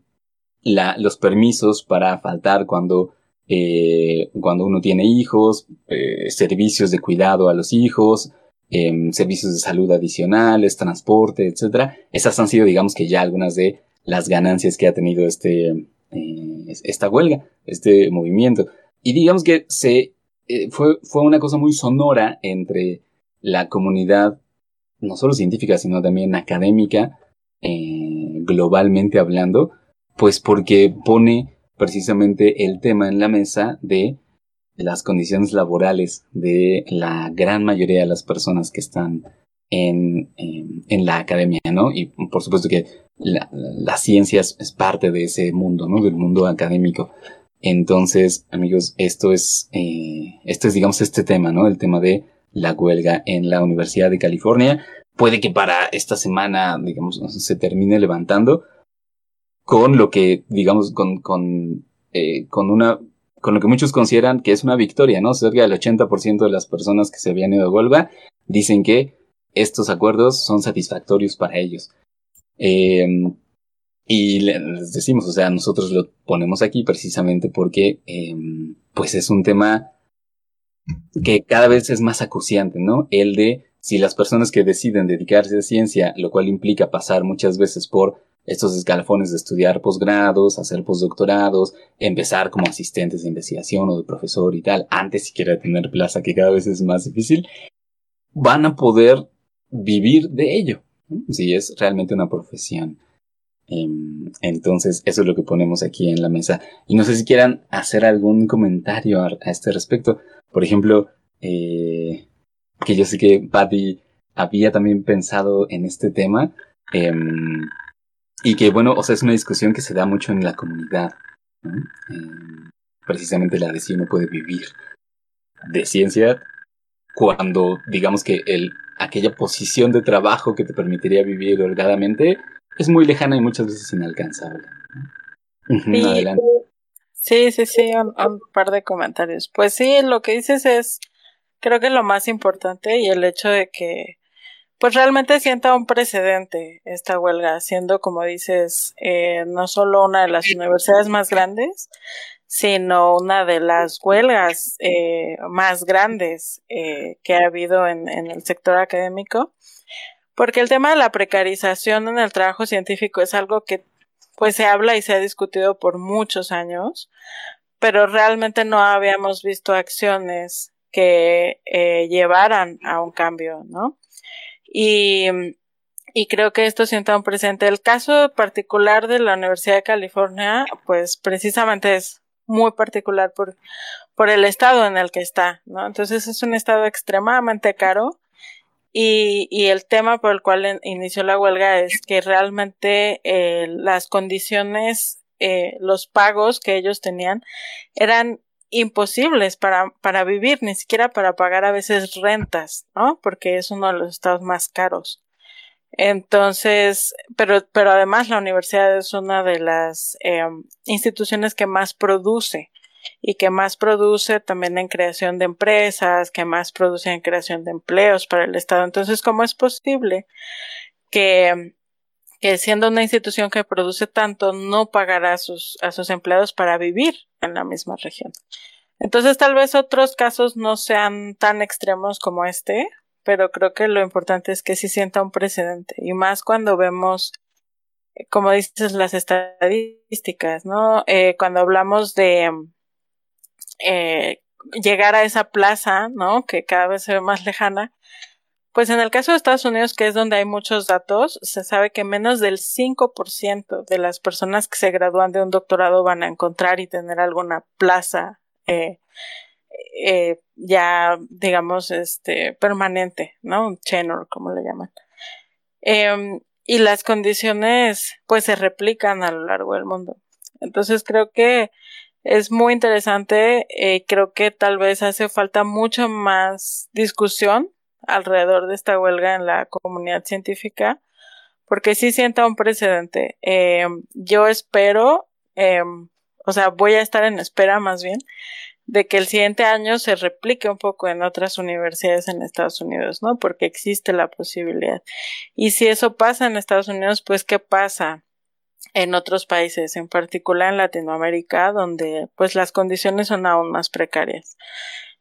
la, los permisos para faltar cuando, eh, cuando uno tiene hijos, eh, servicios de cuidado a los hijos, em, servicios de salud adicionales, transporte, etcétera. Esas han sido, digamos que ya algunas de las ganancias que ha tenido este, eh, esta huelga, este movimiento. Y digamos que se, eh, fue, fue una cosa muy sonora entre la comunidad, no solo científica, sino también académica, eh, globalmente hablando, pues porque pone precisamente el tema en la mesa de las condiciones laborales de la gran mayoría de las personas que están en, en, la academia, ¿no? Y por supuesto que la, ciencia es, parte de ese mundo, ¿no? Del mundo académico. Entonces, amigos, esto es, eh, esto es, digamos, este tema, ¿no? El tema de la huelga en la Universidad de California. Puede que para esta semana, digamos, se termine levantando con lo que, digamos, con, con, eh, con una, con lo que muchos consideran que es una victoria, ¿no? Cerca del 80% de las personas que se habían ido a huelga dicen que estos acuerdos son satisfactorios para ellos. Eh, y les decimos, o sea, nosotros lo ponemos aquí precisamente porque, eh, pues es un tema que cada vez es más acuciante, ¿no? El de si las personas que deciden dedicarse a ciencia, lo cual implica pasar muchas veces por estos escalafones de estudiar posgrados, hacer postdoctorados, empezar como asistentes de investigación o de profesor y tal, antes siquiera tener plaza, que cada vez es más difícil, van a poder vivir de ello, si es realmente una profesión. Em, entonces, eso es lo que ponemos aquí en la mesa. Y no sé si quieran hacer algún comentario a, este respecto. Por ejemplo, eh, que yo sé que Patty había también pensado en este tema. Em, y que, bueno, o sea, es una discusión que se da mucho en la comunidad. Em, precisamente la de si uno puede vivir de ciencia cuando, digamos que el aquella posición de trabajo que te permitiría vivir holgadamente es muy lejana y muchas veces inalcanzable. Sí, Adelante. sí, sí, sí, un, par de comentarios. Pues sí, lo que dices es, creo que lo más importante y el hecho de que, pues realmente sienta un precedente esta huelga, siendo, como dices, eh, no solo una de las universidades más grandes, sino una de las huelgas eh, más grandes eh, que ha habido en, en, el sector académico, porque el tema de la precarización en el trabajo científico es algo que pues se habla y se ha discutido por muchos años, pero realmente no habíamos visto acciones que eh, llevaran a un cambio, ¿no? Y, creo que esto sienta un presente. El caso particular de la Universidad de California, pues precisamente es muy particular por, por el estado en el que está, ¿no? Entonces es un estado extremadamente caro y, y el tema por el cual inició la huelga es que realmente eh, las condiciones, eh, los pagos que ellos tenían eran imposibles para, para vivir, ni siquiera para pagar a veces rentas, ¿no? Porque es uno de los estados más caros. Entonces, pero, pero además la universidad es una de las eh, instituciones que más produce y que más produce también en creación de empresas, que más produce en creación de empleos para el Estado. Entonces, ¿cómo es posible que, que siendo una institución que produce tanto, no pagará a sus, a sus empleados para vivir en la misma región? Entonces, tal vez otros casos no sean tan extremos como este, pero creo que lo importante es que sí sienta un precedente y más cuando vemos eh, como dices las estadísticas no eh, cuando hablamos de eh, llegar a esa plaza no que cada vez se ve más lejana pues en el caso de Estados Unidos, que es donde hay muchos datos, se sabe que menos del 5% de las personas que se gradúan de un doctorado van a encontrar y tener alguna plaza eh, eh, ya, digamos, este, permanente, ¿no? Un tenor, como le llaman. Em, y las condiciones, pues, se replican a lo largo del mundo. Entonces, creo que es muy interesante. Eh, creo que tal vez hace falta mucho más discusión alrededor de esta huelga en la comunidad científica, porque sí sienta un precedente. Em, yo espero, em, o sea, voy a estar en espera más bien de que el siguiente año se replique un poco en otras universidades en Estados Unidos, ¿no? Porque existe la posibilidad. Y si eso pasa en Estados Unidos, pues ¿qué pasa? en otros países, en particular en Latinoamérica, donde pues las condiciones son aún más precarias.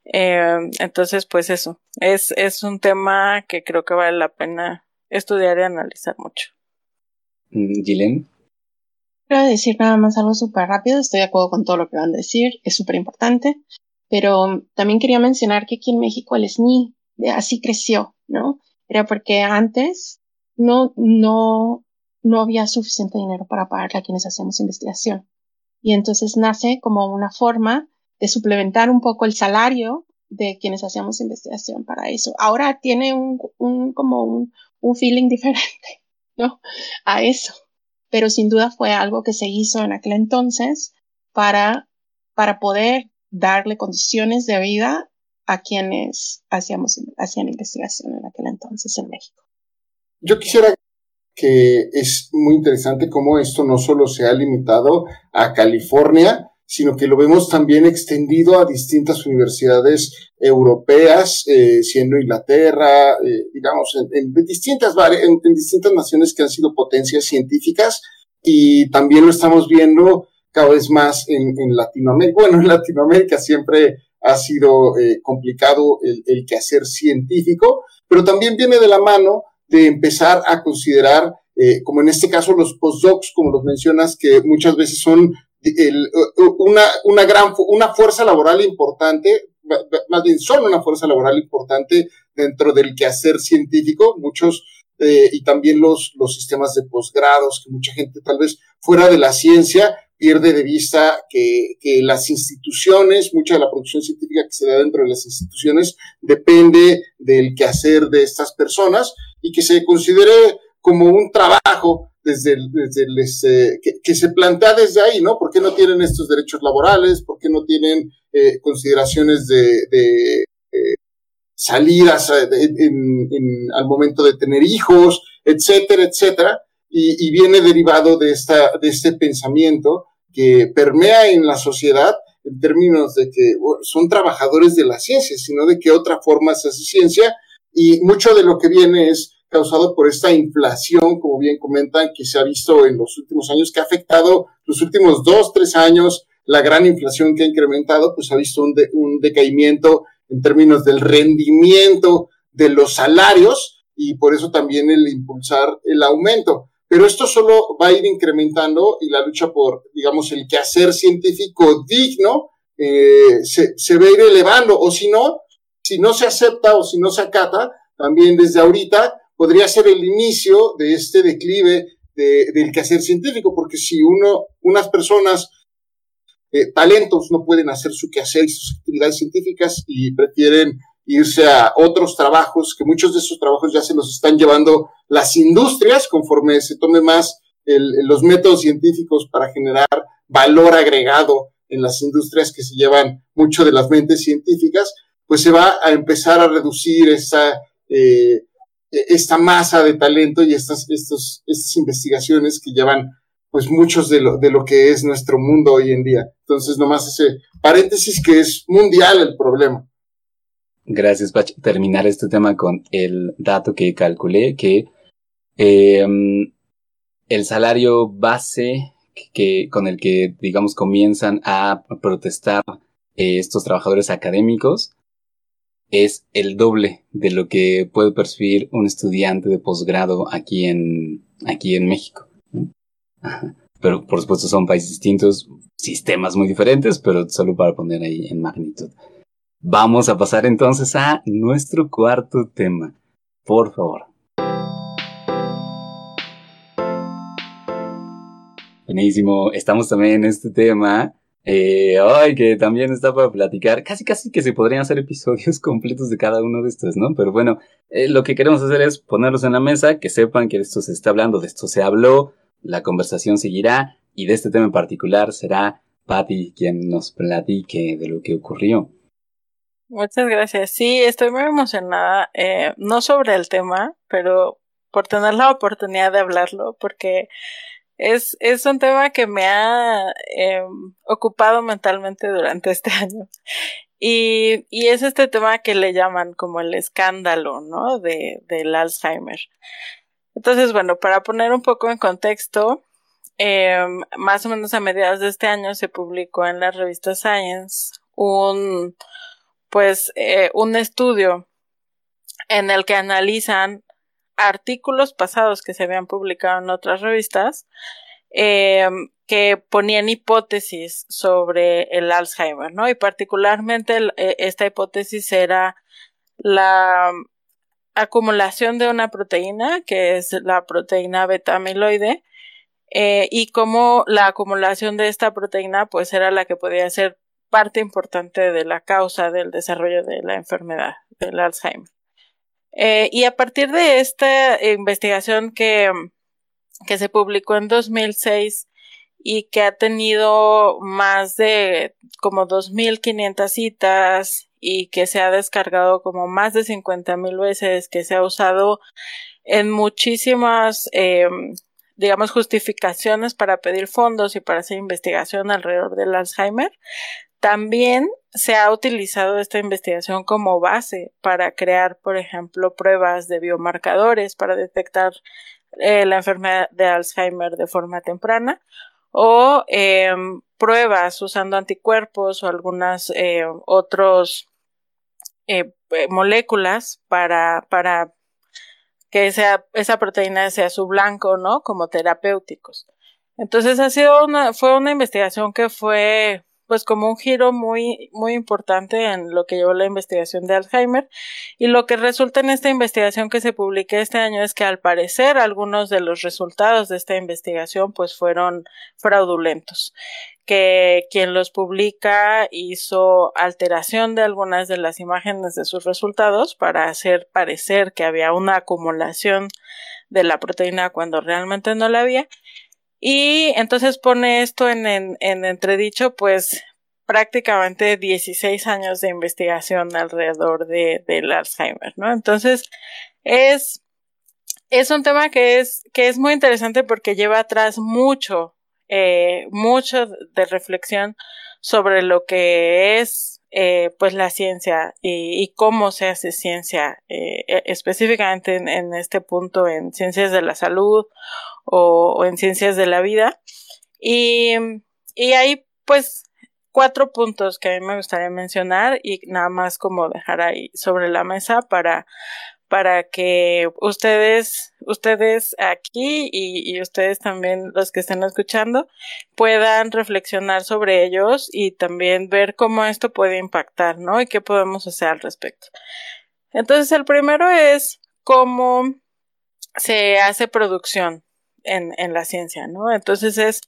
Eh, entonces, pues eso, es, es un tema que creo que vale la pena estudiar y analizar mucho. Mm, Gilen. Quiero decir nada más algo súper rápido, estoy de acuerdo con todo lo que van a decir, es súper importante, pero también quería mencionar que aquí en México el SNI así creció, ¿no? Era porque antes no, no, no había suficiente dinero para pagarle a quienes hacemos investigación. Y entonces nace como una forma de suplementar un poco el salario de quienes hacíamos investigación para eso. Ahora tiene un, un como un, un feeling [LAUGHS] diferente, ¿no? A eso. Pero sin duda fue algo que se hizo en aquel entonces para, para poder darle condiciones de vida a quienes hacíamos, hacían investigación en aquel entonces en México. Yo quisiera que es muy interesante cómo esto no solo se ha limitado a California, sino que lo vemos también extendido a distintas universidades europeas, eh, siendo Inglaterra, eh, digamos, en, distintas, en, distintas naciones que han sido potencias científicas y también lo estamos viendo cada vez más en, Latinoamérica. Bueno, en Latinoamérica siempre ha sido eh, complicado el, quehacer científico, pero también viene de la mano de empezar a considerar, como en este caso los postdocs, como los mencionas, que muchas veces son el, una, una gran, una fuerza laboral importante, más bien son una fuerza laboral importante dentro del quehacer científico, muchos, eh, y también los, los sistemas de posgrados, que mucha gente tal vez fuera de la ciencia pierde de vista que, que las instituciones, mucha de la producción científica que se da dentro de las instituciones depende del quehacer de estas personas y que se considere como un trabajo desde, el, desde el, este, que, se plantea desde ahí, ¿no? ¿Por qué no tienen estos derechos laborales? ¿Por qué no tienen eh, consideraciones de, de eh, salidas en, en, al momento de tener hijos, etcétera, etcétera? Y, y, viene derivado de, esta, de este pensamiento que permea en la sociedad en términos de que son trabajadores de la ciencia, sino de que otra forma se hace ciencia y mucho de lo que viene es causado por esta inflación, como bien comentan, que se ha visto en los últimos años, que ha afectado los últimos dos, tres años, la gran inflación que ha incrementado, pues ha visto un, un decaimiento en términos del rendimiento de los salarios y por eso también el impulsar el aumento. Pero esto solo va a ir incrementando y la lucha por, digamos, el quehacer científico digno eh, se, se va a ir elevando, o si no, si no se acepta o si no se acata, también desde ahorita podría ser el inicio de este declive de, del quehacer científico, porque si uno, unas personas, eh, talentos, no pueden hacer su quehacer y sus actividades científicas y prefieren irse a otros trabajos, que muchos de esos trabajos ya se los están llevando las industrias conforme se tome más el, los métodos científicos para generar valor agregado en las industrias que se llevan mucho de las mentes científicas, pues se va a empezar a reducir esa eh, esta masa de talento y estas, estos, estas investigaciones que llevan pues muchos de lo, de lo que es nuestro mundo hoy en día. Entonces, nomás ese paréntesis que es mundial el problema. Gracias, Pach. Terminar este tema con el dato que calculé, que eh, el salario base que, con el que, digamos, comienzan a protestar eh, estos trabajadores académicos es el doble de lo que puede percibir un estudiante de posgrado aquí en, aquí en México. Pero por supuesto son países distintos, sistemas muy diferentes, pero solo para poner ahí en magnitud. Vamos a pasar entonces a nuestro cuarto tema. Por favor. Buenísimo. Estamos también en este tema eh, ay, que también está para platicar. Casi, casi que se podrían hacer episodios [LAUGHS] completos de cada uno de estos, ¿no? Pero bueno, eh, lo que queremos hacer es ponerlos en la mesa, que sepan que de esto se está hablando, de esto se habló, la conversación seguirá y de este tema en particular será Patty quien nos platique de lo que ocurrió. Muchas gracias. Sí, estoy muy emocionada, eh, no sobre el tema, pero por tener la oportunidad de hablarlo, porque es, es un tema que me ha em, ocupado mentalmente durante este [LAUGHS] año. Y, y, es este tema que le llaman como el escándalo, ¿no? De, del Alzheimer. Entonces, bueno, para poner un poco en contexto, em, más o menos a mediados de este año se publicó en la revista Science un, pues, eh, un estudio en el que analizan artículos pasados que se habían publicado en otras revistas eh, que ponían hipótesis sobre el Alzheimer, ¿no? Y particularmente eh, esta hipótesis era la acumulación de una proteína, que es la proteína beta amiloide, eh, y cómo la acumulación de esta proteína pues era la que podía ser parte importante de la causa del desarrollo de la enfermedad del Alzheimer. Eh, y a partir de esta investigación que, que se publicó en 2006 y que ha tenido más de como 2.500 citas y que se ha descargado como más de 50.000 veces, que se ha usado en muchísimas, eh, digamos, justificaciones para pedir fondos y para hacer investigación alrededor del Alzheimer. También se ha utilizado esta investigación como base para crear, por ejemplo, pruebas de biomarcadores para detectar eh, la enfermedad de Alzheimer de forma temprana o em, pruebas usando anticuerpos o algunas eh, otros eh, moléculas para, para que esa, esa proteína sea su blanco, ¿no? Como terapéuticos. Entonces ha sido una, fue una investigación que fue pues como un giro muy, muy importante en lo que llevó la investigación de Alzheimer. Y lo que resulta en esta investigación que se publique este año es que al parecer algunos de los resultados de esta investigación pues fueron fraudulentos que quien los publica hizo alteración de algunas de las imágenes de sus resultados para hacer parecer que había una acumulación de la proteína cuando realmente no la había y entonces pone esto en, en, entredicho, pues prácticamente 16 años de investigación alrededor de, del Alzheimer, ¿no? Entonces, es, es un tema que es, que es muy interesante porque lleva atrás mucho, eh, mucho de reflexión sobre lo que es, eh, pues la ciencia y, cómo se hace ciencia, eh, e, específicamente en, en, este punto en ciencias de la salud o, en ciencias de la vida. Y, y hay pues cuatro puntos que a mí me gustaría mencionar y nada más como dejar ahí sobre la mesa para para que ustedes, ustedes aquí y, y, ustedes también los que estén escuchando puedan reflexionar sobre ellos y también ver cómo esto puede impactar, ¿no? Y qué podemos hacer al respecto. Entonces, el primero es cómo se hace producción en, en la ciencia, ¿no? Entonces es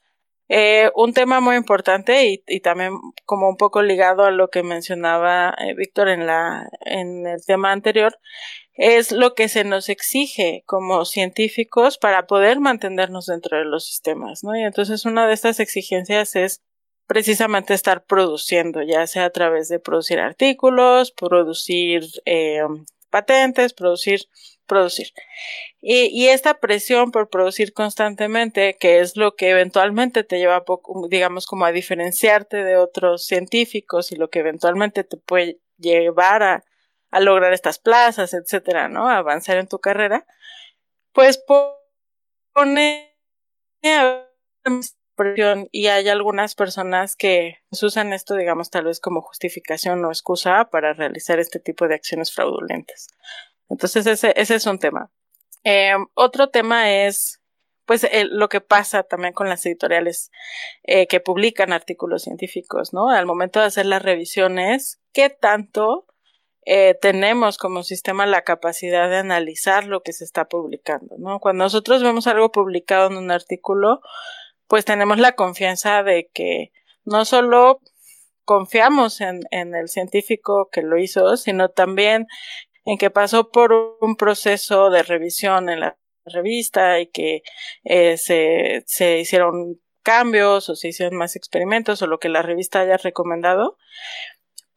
eh, un tema muy importante y, y, también como un poco ligado a lo que mencionaba eh, Víctor en la en el tema anterior es lo que se nos exige como científicos para poder mantenernos dentro de los sistemas, ¿no? Y entonces una de estas exigencias es precisamente estar produciendo, ya sea a través de producir artículos, producir eh, patentes, producir producir. Y, esta presión por producir constantemente, que es lo que eventualmente te lleva, poco, digamos, como a diferenciarte de otros científicos y lo que eventualmente te puede llevar a, a lograr estas plazas, etcétera, ¿no? A avanzar en tu carrera, pues pone presión y hay algunas personas que usan esto, digamos, tal vez como justificación o excusa para realizar este tipo de acciones fraudulentas. Entonces ese, ese es un tema. Eh, otro tema es pues lo que pasa también con las editoriales eh, que publican artículos científicos, ¿no? Al momento de hacer las revisiones, ¿qué tanto eh, tenemos como sistema la capacidad de analizar lo que se está publicando, ¿no? Cuando nosotros vemos algo publicado en un artículo, pues tenemos la confianza de que no solo confiamos en, en el científico que lo hizo, sino también en que pasó por un proceso de revisión en la revista y que eh, se, se hicieron cambios o se hicieron más experimentos o lo que la revista haya recomendado,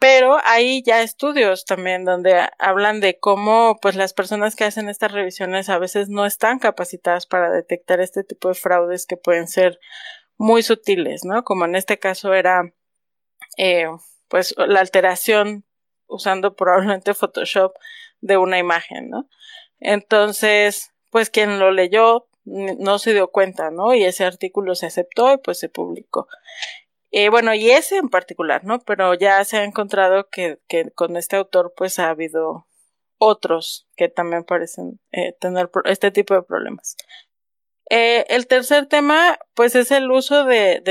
pero hay ya estudios también donde hablan de cómo pues las personas que hacen estas revisiones a veces no están capacitadas para detectar este tipo de fraudes que pueden ser muy sutiles, ¿no? Como en este caso era eh, pues la alteración usando [LAUGHS] probablemente Photoshop de una imagen, ¿no? Entonces, pues quien lo leyó no se dio cuenta, ¿no? Y ese artículo se aceptó y pues se publicó. Eh, bueno, y ese en particular, ¿no? Pero ya se ha encontrado que, con este autor pues ha habido otros que también parecen eh, tener este tipo de problemas. Eh, el tercer tema pues es el uso de,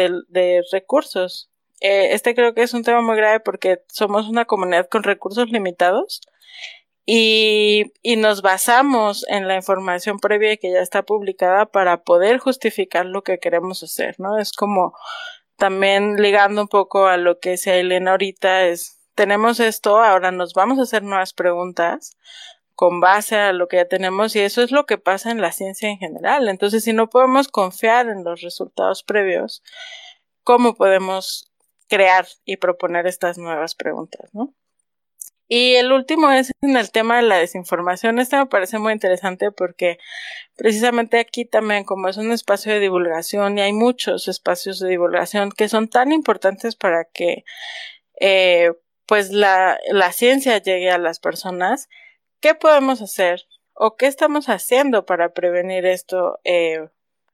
recursos. Eh, este creo que es un tema muy grave porque somos una comunidad con recursos limitados y, y, nos basamos en la información previa que ya está publicada para poder justificar lo que queremos hacer, ¿no? Es como también ligando un poco a lo que decía Elena ahorita es, tenemos esto, ahora nos vamos a hacer nuevas preguntas con base a lo que ya tenemos y eso es lo que pasa en la ciencia en general. Entonces, si no podemos confiar en los resultados previos, ¿cómo podemos crear y proponer estas nuevas preguntas, no? Y el último es en el tema de la desinformación. Este me parece muy interesante porque precisamente aquí también, como es un espacio de divulgación y hay muchos espacios de divulgación que son tan importantes para que eh, pues la, la ciencia llegue a las personas, ¿qué podemos hacer? ¿O qué estamos haciendo para prevenir esto? Eh,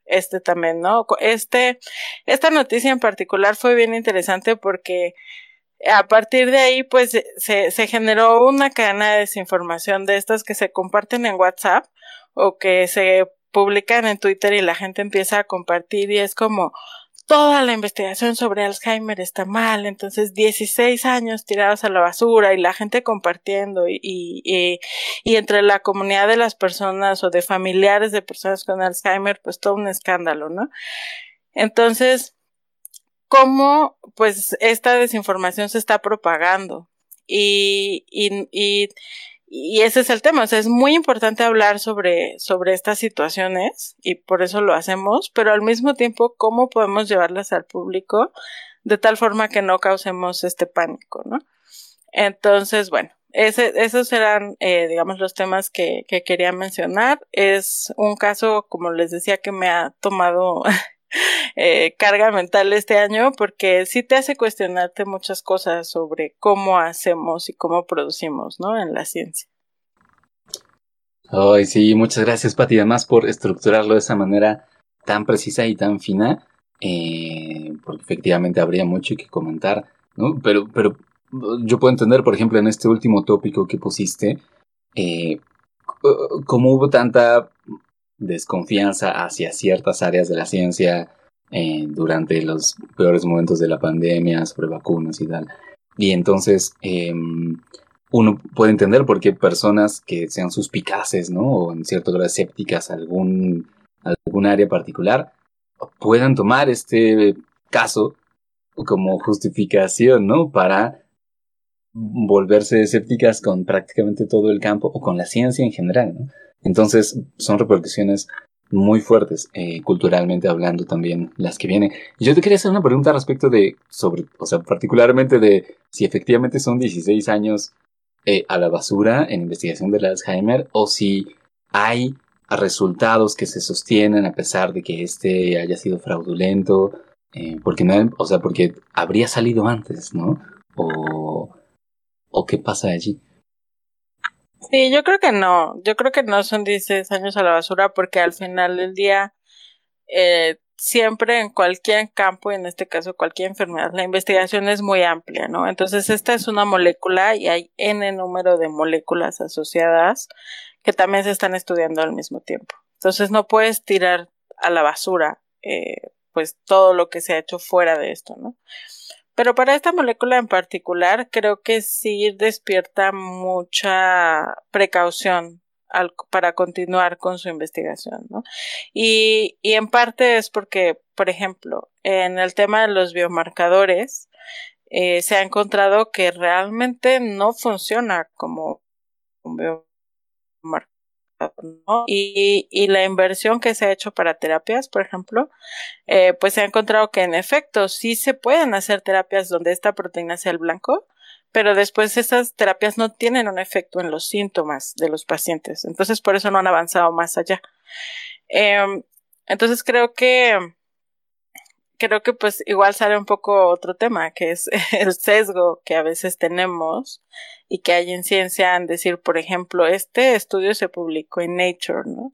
este también, ¿no? Este, esta noticia en particular fue bien interesante porque a partir de ahí, pues se, se generó una cadena de desinformación de estas que se comparten en WhatsApp o que se publican en Twitter y la gente empieza a compartir y es como toda la investigación sobre Alzheimer está mal, entonces 16 años tirados a la basura y la gente compartiendo y, entre la comunidad de las personas o de familiares de personas con Alzheimer, pues todo un escándalo, ¿no? Entonces, cómo pues esta desinformación se está propagando. Y, y, y, y, ese es el tema. O sea, es muy importante hablar sobre, sobre estas situaciones y por eso lo hacemos, pero al mismo tiempo, cómo podemos llevarlas al público de tal forma que no causemos este pánico, ¿no? Entonces, bueno, ese, esos eran, eh, digamos, los temas que, que quería mencionar. Es un caso, como les decía, que me ha tomado [LAUGHS] [LAUGHS] eh, carga mental este año porque sí te hace cuestionarte muchas cosas sobre cómo hacemos y cómo producimos, ¿no? En la ciencia. Ay, sí, muchas gracias, Pati, además por estructurarlo de esa manera tan precisa y tan fina, eh, porque efectivamente habría mucho que comentar, ¿no? Pero, pero yo puedo entender, por ejemplo, en este último tópico que pusiste, eh, cómo hubo tanta desconfianza hacia ciertas áreas de la ciencia eh, durante los peores momentos de la pandemia, sobre vacunas y tal. Y entonces em, uno puede entender por qué personas que sean suspicaces, ¿no? O en cierto grado escépticas a algún, algún área particular, puedan tomar este caso como justificación, ¿no? Para volverse escépticas con prácticamente todo el campo o con la ciencia en general, ¿no? Entonces, son repercusiones muy fuertes, eh, culturalmente hablando también, las que vienen. Yo te quería hacer una pregunta respecto de, sobre, o sea, particularmente de si efectivamente son 16 años eh, a la basura en investigación del Alzheimer o si hay resultados que se sostienen a pesar de que este haya sido fraudulento, eh, porque no, o sea, porque habría salido antes, ¿no? O, o qué pasa allí. Sí, yo creo que no. Yo creo que no son 16 años a la basura porque al final del día, eh, siempre en cualquier campo, en este caso cualquier enfermedad, la investigación es muy amplia, ¿no? Entonces, esta es una molécula y hay N número de moléculas asociadas que también se están estudiando al mismo tiempo. Entonces, no puedes tirar a la basura, eh, pues todo lo que se ha hecho fuera de esto, ¿no? Pero para esta molécula en particular, creo que sí despierta mucha precaución para continuar con su investigación, ¿no? Y, y en parte es porque, por ejemplo, en el tema de los biomarcadores, eh, se ha encontrado que realmente no funciona como un biomarcador y, y, la inversión que se ha hecho para terapias, por ejemplo, eh, pues se ha encontrado que en efecto sí se pueden hacer terapias donde esta proteína sea el blanco, pero después esas terapias no tienen un efecto en los síntomas de los pacientes. Entonces, por eso no han avanzado más allá. Em, entonces, creo que creo que pues igual sale un poco otro tema, que es [LAUGHS] el sesgo que a veces tenemos y que hay en ciencia en decir, por ejemplo, este estudio se publicó en Nature, ¿no?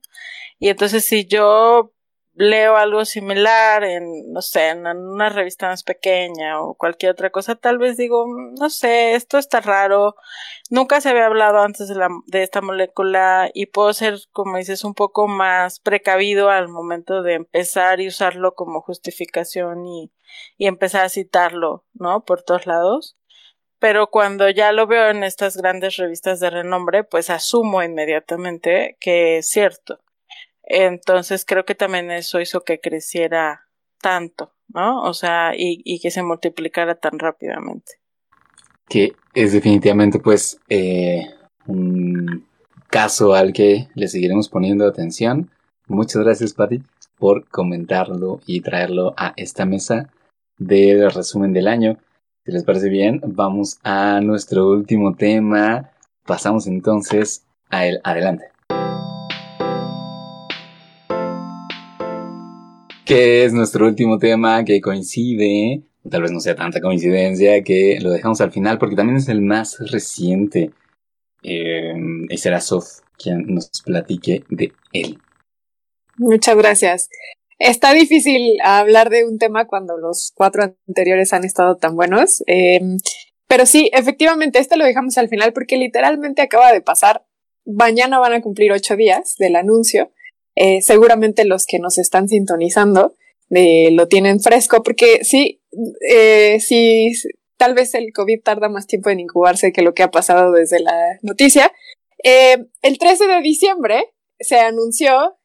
Y entonces si yo leo algo similar en, no sé, en una revista más pequeña o cualquier otra cosa, tal vez digo, mm, no sé, esto está raro, nunca se había hablado antes de, esta molécula y puedo ser, como dices, un poco más precavido al momento de empezar y usarlo como justificación y, y empezar a citarlo, ¿no? Por todos lados. Pero cuando ya lo veo en estas grandes revistas de renombre, pues asumo inmediatamente que es cierto. Entonces creo que también eso hizo que creciera tanto, ¿no? O sea, y, que se multiplicara tan rápidamente. Que es definitivamente pues eh, un caso al que le seguiremos poniendo atención. Muchas gracias, Patty, por comentarlo y traerlo a esta mesa del resumen del año. Si les parece bien, vamos a nuestro último tema. Pasamos entonces a él. Adelante. Que es nuestro último tema que coincide, tal vez no sea tanta coincidencia, que lo dejamos al final porque también es el más reciente. Eh, y será Sof quien nos platique de él. Muchas gracias. Está difícil hablar de un tema cuando los cuatro anteriores han estado tan buenos. Em, pero sí, efectivamente, este lo dejamos al final porque literalmente acaba de pasar. Mañana van a cumplir ocho días del anuncio. Eh, seguramente los que nos están sintonizando eh, lo tienen fresco, porque sí, eh, sí, tal vez el COVID tarda más tiempo en incubarse que lo que ha pasado desde la noticia. el 13 de diciembre se anunció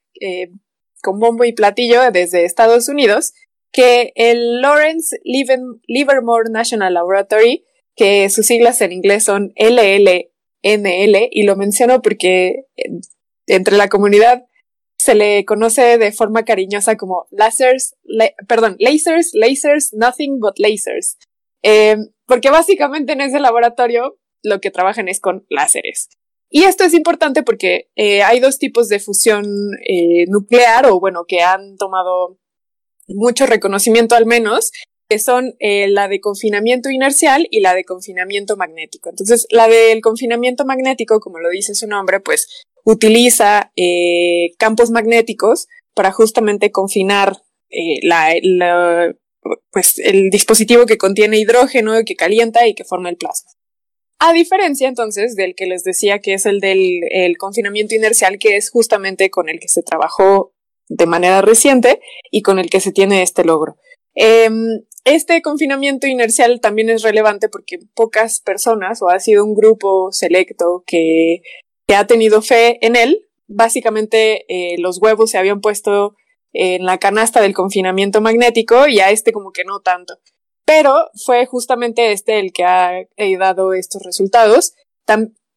con bombo y platillo desde Estados Unidos que el Lawrence Livermore National Laboratory, que sus siglas en inglés son LLNL, y lo menciono porque entre la comunidad se le conoce de forma cariñosa como lasers, perdón, lasers, lasers, nothing but lasers. Em, porque básicamente en ese laboratorio lo que trabajan es con láseres. Y esto es importante porque eh, hay dos tipos de fusión eh, nuclear, o bueno, que han tomado mucho reconocimiento al menos, que son eh, la de confinamiento inercial y la de confinamiento magnético. Entonces, la del confinamiento magnético, como lo dice su nombre, pues utiliza eh, campos magnéticos para justamente confinar eh, pues el dispositivo que contiene hidrógeno, que calienta y que forma el plasma. A diferencia entonces del que les decía que es el del confinamiento inercial, que es justamente con el que se trabajó de manera reciente y con el que se tiene este logro. Em, este confinamiento inercial también es relevante porque pocas personas o ha sido un grupo selecto que que ha tenido fe en él. Básicamente eh, los huevos se habían puesto en la canasta del confinamiento magnético y a este como que no tanto. Pero fue justamente este el que ha dado estos resultados,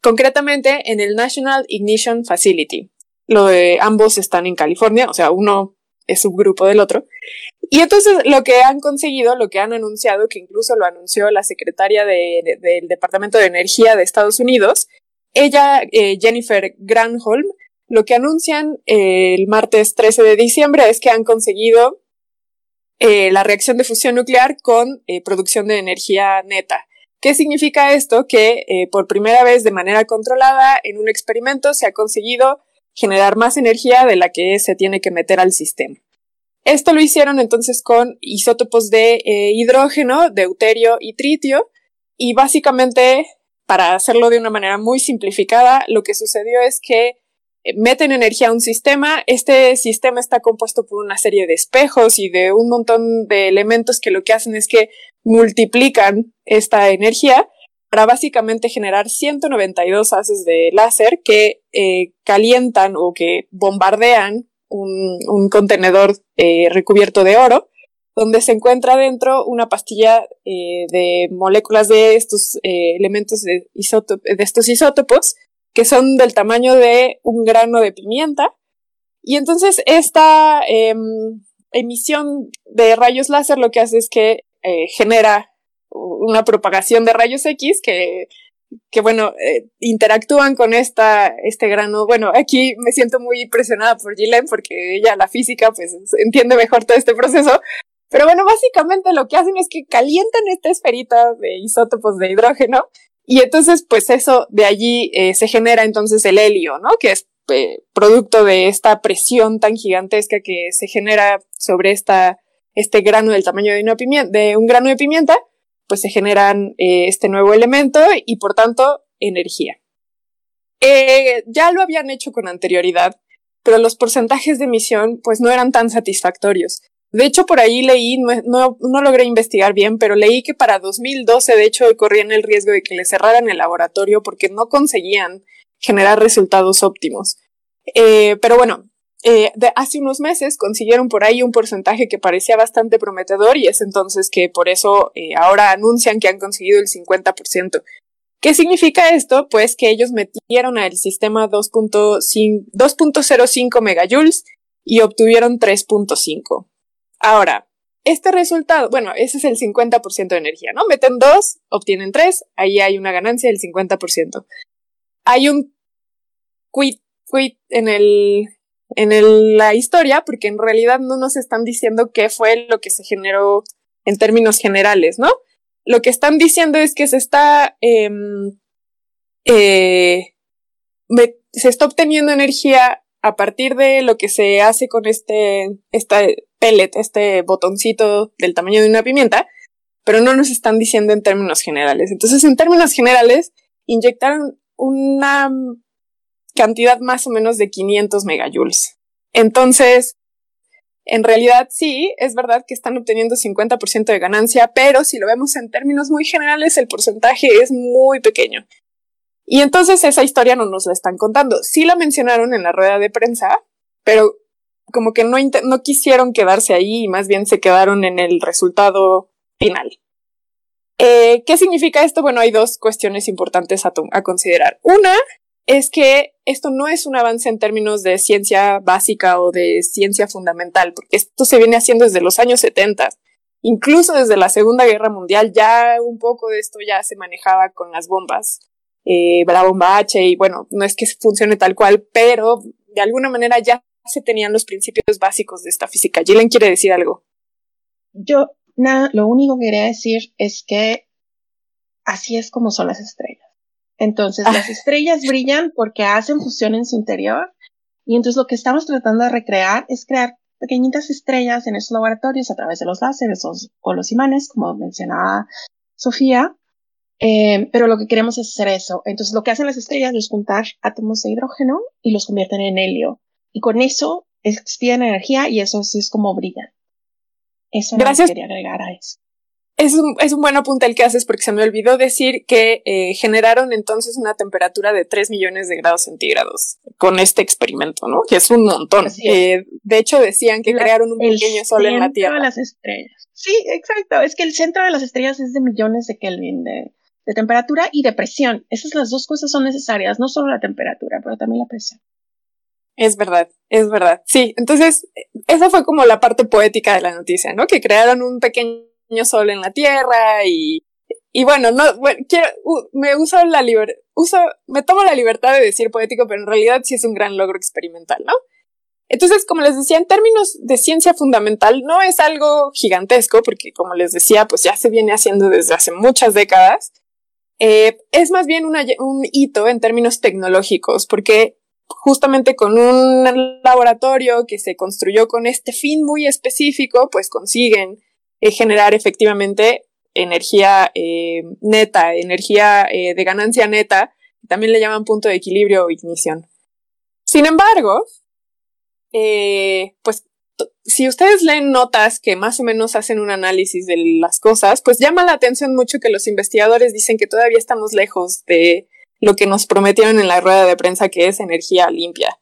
concretamente en el National Ignition Facility. Lo de ambos están en California, o sea, uno es un grupo del otro. Y entonces lo que han conseguido, lo que han anunciado, que incluso lo anunció la secretaria del Departamento de Energía de Estados Unidos, ella, eh, Jennifer Granholm, lo que anuncian eh, el martes 13 de diciembre es que han conseguido eh, la reacción de fusión nuclear con producción de energía neta. ¿Qué significa esto? Que por primera vez de manera controlada en un experimento se ha conseguido generar más energía de la que se tiene que meter al sistema. Esto lo hicieron entonces con isótopos de hidrógeno, deuterio y tritio, y básicamente para hacerlo de una manera muy simplificada, lo que sucedió es que eh, meten energía a un sistema, este sistema está compuesto por una serie de espejos y de un montón de elementos que lo que hacen es que multiplican esta energía para básicamente generar 192 haces de láser que eh, calientan o que bombardean un, contenedor eh, recubierto de oro donde se encuentra dentro una pastilla eh, de moléculas de estos eh, elementos de, de estos isótopos que son del tamaño de un grano de pimienta. Y entonces esta em, emisión de rayos láser lo que hace es que eh, genera una propagación de rayos X que, que bueno, interactúan con esta, este grano. Bueno, aquí me siento muy impresionada por Gillian porque ella, la física, pues entiende mejor todo este proceso. Pero bueno, básicamente lo que hacen es que calientan esta esferita de isótopos de hidrógeno y entonces, pues eso, de allí eh, se genera entonces el helio, ¿no? Que es eh, producto de esta presión tan gigantesca que se genera sobre esta, este grano del tamaño de, una pimienta, de un grano de pimienta, pues se generan eh, este nuevo elemento y por tanto energía. ya lo habían hecho con anterioridad, pero los porcentajes de emisión pues no eran tan satisfactorios. De hecho, por ahí leí, no, logré investigar bien, pero leí que para 2012, de hecho, corrían el riesgo de que le cerraran el laboratorio porque no conseguían generar resultados óptimos. Eh, pero bueno, eh, de hace unos meses consiguieron por ahí un porcentaje que parecía bastante prometedor y es entonces que por eso eh, ahora anuncian que han conseguido el 50%. ¿Qué significa esto? Pues que ellos metieron al sistema 2.05 megajoules y obtuvieron 3.5. Ahora, este resultado, bueno, ese es el 50% de energía, ¿no? Meten dos, obtienen tres, ahí hay una ganancia del 50%. Hay un quit, quit en el, en el, la historia, porque en realidad no nos están diciendo qué fue lo que se generó en términos generales, ¿no? Lo que están diciendo es que se está, em, eh, se está obteniendo energía a partir de lo que se hace con este, esta pellet, este botoncito del tamaño de una pimienta, pero no nos están diciendo en términos generales. Entonces, en términos generales, inyectaron una cantidad más o menos de 500 megajoules. Entonces, en realidad sí, es verdad que están obteniendo 50% de ganancia, pero si lo vemos en términos muy generales, el porcentaje es muy pequeño. Y entonces esa historia no nos la están contando. Sí la mencionaron en la rueda de prensa, pero como que no, no quisieron quedarse ahí y más bien se quedaron en el resultado final. Eh, ¿Qué significa esto? Bueno, hay dos cuestiones importantes a, a, considerar. Una es que esto no es un avance en términos de ciencia básica o de ciencia fundamental, porque esto se viene haciendo desde los años 70. Incluso desde la Segunda Guerra Mundial ya un poco de esto ya se manejaba con las bombas eh, la bomba H y bueno, no es que funcione tal cual, pero de alguna manera ya se tenían los principios básicos de esta física. Gillen quiere decir algo. Yo, nada, lo único que quería decir es que así es como son las estrellas. Entonces, las ah. estrellas brillan porque hacen fusión en su interior y entonces lo que estamos tratando de recrear es crear pequeñitas estrellas en esos laboratorios a través de los láseres o los imanes, como mencionaba Sofía, eh, pero lo que queremos es hacer eso. Entonces lo que hacen las estrellas es juntar átomos de hidrógeno y los convierten en helio. Y con eso expiden energía y eso así es como brillan. Eso Gracias. quería agregar a eso. Es un, es un buen apunte el que haces porque se me olvidó decir que eh, generaron entonces una temperatura de 3 millones de grados centígrados con este experimento, ¿no? Que es un montón. Eh, de hecho, decían que crearon un pequeño sol en la Tierra. De las estrellas. Sí, exacto. Es que el centro de las estrellas es de millones de Kelvin, de, de temperatura y de presión. Esas las dos cosas son necesarias, no solo la temperatura, pero también la presión. Es verdad, es verdad. Sí, entonces esa fue como la parte poética de la noticia, ¿no? Que crearon un pequeño sol en la Tierra y, y bueno, no, quiero, me uso la libertad, uso, me tomo la libertad de decir poético, pero en realidad sí es un gran logro experimental, ¿no? Entonces, como les decía, en términos de ciencia fundamental, no es algo gigantesco, porque como les decía, pues ya se viene haciendo desde hace muchas décadas, eh, es más bien un hito en términos tecnológicos, porque justamente con un laboratorio que se construyó con este fin muy específico, pues consiguen eh, generar efectivamente energía eh, neta, energía de ganancia neta, también le llaman punto de equilibrio o ignición. Sin embargo, pues si ustedes leen notas que más o menos hacen un análisis de las cosas, pues llama la atención mucho que los investigadores dicen que todavía estamos lejos de lo que nos prometieron en la rueda de prensa, que es energía limpia.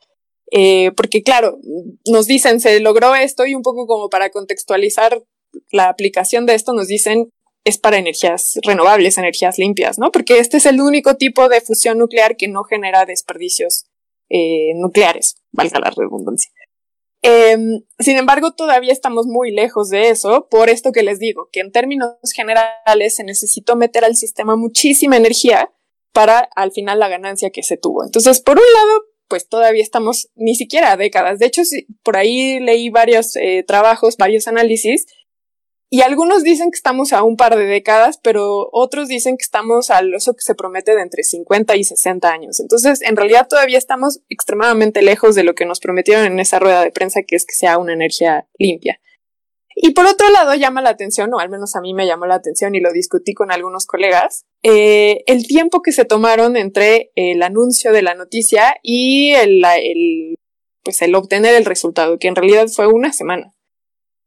Eh, porque claro, nos dicen, se logró esto y un poco como para contextualizar la aplicación de esto, nos dicen, es para energías renovables, energías limpias, ¿no? Porque este es el único tipo de fusión nuclear que no genera desperdicios eh, nucleares, valga la redundancia. Em, sin embargo, todavía estamos muy lejos de eso, por esto que les digo, que en términos generales se necesitó meter al sistema muchísima energía para al final la ganancia que se tuvo. Entonces, por un lado, pues todavía estamos ni siquiera a décadas. De hecho, por ahí leí varios eh, trabajos, varios análisis y algunos dicen que estamos a un par de décadas, pero otros dicen que estamos al eso que se promete de entre 50 y 60 años. Entonces, en realidad todavía estamos extremadamente lejos de lo que nos prometieron en esa rueda de prensa, que es que sea una energía limpia. Y por otro lado, llama la atención, o al menos a mí me llamó la atención y lo discutí con algunos colegas, eh, el tiempo que se tomaron entre el anuncio de la noticia y el, el, pues el obtener el resultado, que en realidad fue una semana.